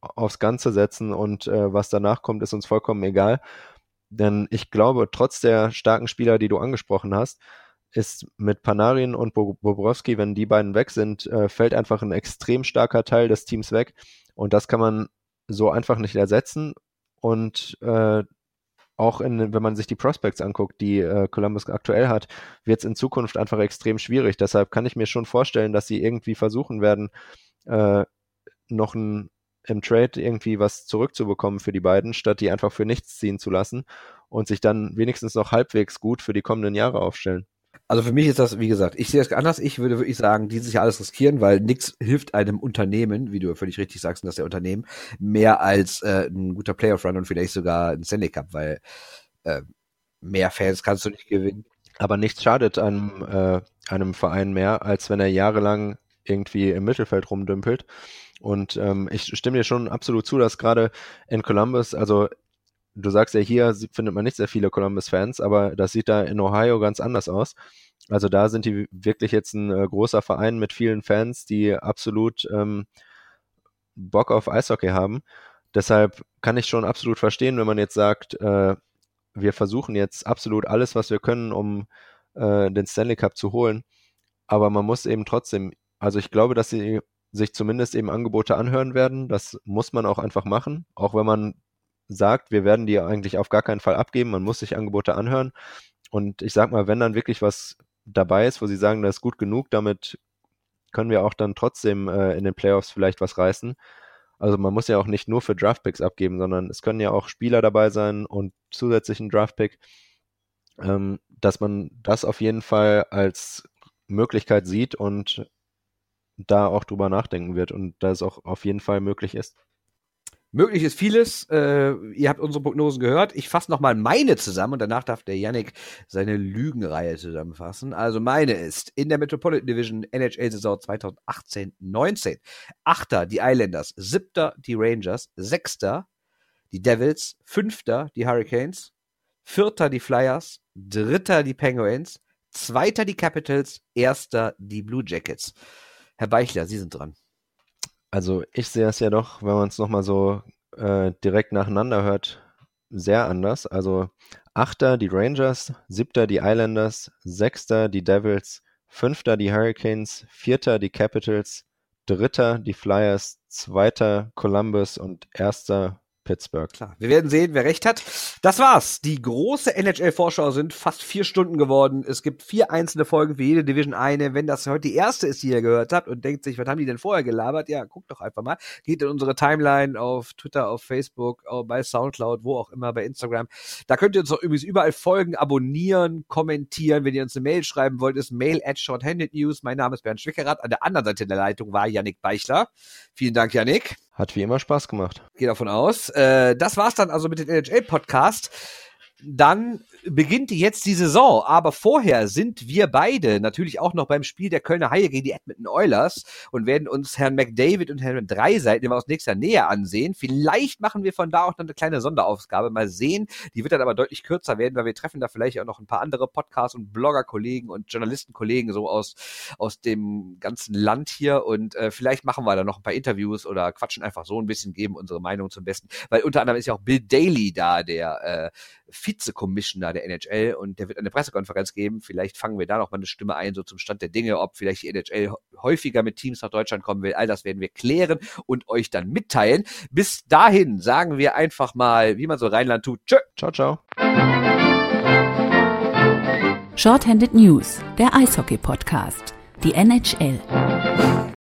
Speaker 3: aufs Ganze setzen und äh, was danach kommt, ist uns vollkommen egal. Denn ich glaube, trotz der starken Spieler, die du angesprochen hast, ist mit Panarin und Bobrowski, wenn die beiden weg sind, äh, fällt einfach ein extrem starker Teil des Teams weg. Und das kann man so einfach nicht ersetzen. Und äh, auch in, wenn man sich die Prospects anguckt, die äh, Columbus aktuell hat, wird es in Zukunft einfach extrem schwierig. Deshalb kann ich mir schon vorstellen, dass sie irgendwie versuchen werden, äh, noch ein, im Trade irgendwie was zurückzubekommen für die beiden, statt die einfach für nichts ziehen zu lassen und sich dann wenigstens noch halbwegs gut für die kommenden Jahre aufstellen.
Speaker 2: Also für mich ist das, wie gesagt, ich sehe es anders. Ich würde wirklich sagen, dieses Jahr alles riskieren, weil nichts hilft einem Unternehmen, wie du völlig richtig sagst, dass der Unternehmen mehr als äh, ein guter Playoff-Run und vielleicht sogar ein Stanley Cup, weil äh, mehr Fans kannst du nicht gewinnen.
Speaker 3: Aber nichts schadet einem, äh, einem Verein mehr, als wenn er jahrelang irgendwie im Mittelfeld rumdümpelt. Und ähm, ich stimme dir schon absolut zu, dass gerade in Columbus, also du sagst ja, hier findet man nicht sehr viele Columbus-Fans, aber das sieht da in Ohio ganz anders aus. Also da sind die wirklich jetzt ein äh, großer Verein mit vielen Fans, die absolut ähm, Bock auf Eishockey haben. Deshalb kann ich schon absolut verstehen, wenn man jetzt sagt, äh, wir versuchen jetzt absolut alles, was wir können, um äh, den Stanley Cup zu holen. Aber man muss eben trotzdem, also ich glaube, dass sie sich zumindest eben Angebote anhören werden. Das muss man auch einfach machen, auch wenn man sagt, wir werden die eigentlich auf gar keinen Fall abgeben, man muss sich Angebote anhören. Und ich sag mal, wenn dann wirklich was dabei ist, wo sie sagen, das ist gut genug, damit können wir auch dann trotzdem äh, in den Playoffs vielleicht was reißen. Also man muss ja auch nicht nur für Draftpicks abgeben, sondern es können ja auch Spieler dabei sein und zusätzlichen Draftpick, ähm, dass man das auf jeden Fall als Möglichkeit sieht und da auch drüber nachdenken wird und da es auch auf jeden Fall möglich ist.
Speaker 2: Möglich ist vieles. Äh, ihr habt unsere Prognosen gehört. Ich fasse nochmal meine zusammen und danach darf der Yannick seine Lügenreihe zusammenfassen. Also meine ist in der Metropolitan Division NHL-Saison 2018-19. Achter die Islanders, siebter die Rangers, sechster die Devils, fünfter die Hurricanes, vierter die Flyers, dritter die Penguins, zweiter die Capitals, erster die Blue Jackets. Herr Beichler, Sie sind dran.
Speaker 3: Also ich sehe es ja doch, wenn man es nochmal so äh, direkt nacheinander hört, sehr anders. Also Achter die Rangers, Siebter die Islanders, Sechster die Devils, Fünfter die Hurricanes, Vierter die Capitals, Dritter die Flyers, Zweiter Columbus und Erster Pittsburgh.
Speaker 2: Klar, wir werden sehen, wer recht hat. Das war's. Die große NHL-Vorschau sind fast vier Stunden geworden. Es gibt vier einzelne Folgen für jede Division eine. Wenn das heute die erste ist, die ihr gehört habt und denkt sich, was haben die denn vorher gelabert? Ja, guckt doch einfach mal. Geht in unsere Timeline auf Twitter, auf Facebook, bei Soundcloud, wo auch immer, bei Instagram. Da könnt ihr uns auch übrigens überall folgen, abonnieren, kommentieren. Wenn ihr uns eine Mail schreiben wollt, ist mail at shorthanded news. Mein Name ist Bernd Schwickerath. An der anderen Seite der Leitung war Yannick Beichler. Vielen Dank, Yannick.
Speaker 3: Hat wie immer Spaß gemacht.
Speaker 2: Gehe davon aus. Äh, das war's dann also mit dem NHL-Podcast. Dann beginnt jetzt die Saison, aber vorher sind wir beide natürlich auch noch beim Spiel der Kölner Haie gegen die Edmonton Oilers und werden uns Herrn McDavid und Herrn Dreiseit immer aus nächster Nähe ansehen. Vielleicht machen wir von da auch noch eine kleine Sonderaufgabe. Mal sehen. Die wird dann aber deutlich kürzer werden, weil wir treffen da vielleicht auch noch ein paar andere Podcasts und Blogger-Kollegen und Journalistenkollegen so aus, aus dem ganzen Land hier und äh, vielleicht machen wir da noch ein paar Interviews oder quatschen einfach so ein bisschen, geben unsere Meinung zum Besten, weil unter anderem ist ja auch Bill Daly da, der äh, Vize-Commissioner der NHL und der wird eine Pressekonferenz geben. Vielleicht fangen wir da noch mal eine Stimme ein, so zum Stand der Dinge, ob vielleicht die NHL häufiger mit Teams nach Deutschland kommen will. All das werden wir klären und euch dann mitteilen. Bis dahin sagen wir einfach mal, wie man so Rheinland tut. Tschö. Ciao, ciao.
Speaker 1: Shorthanded News, der Eishockey-Podcast. Die NHL.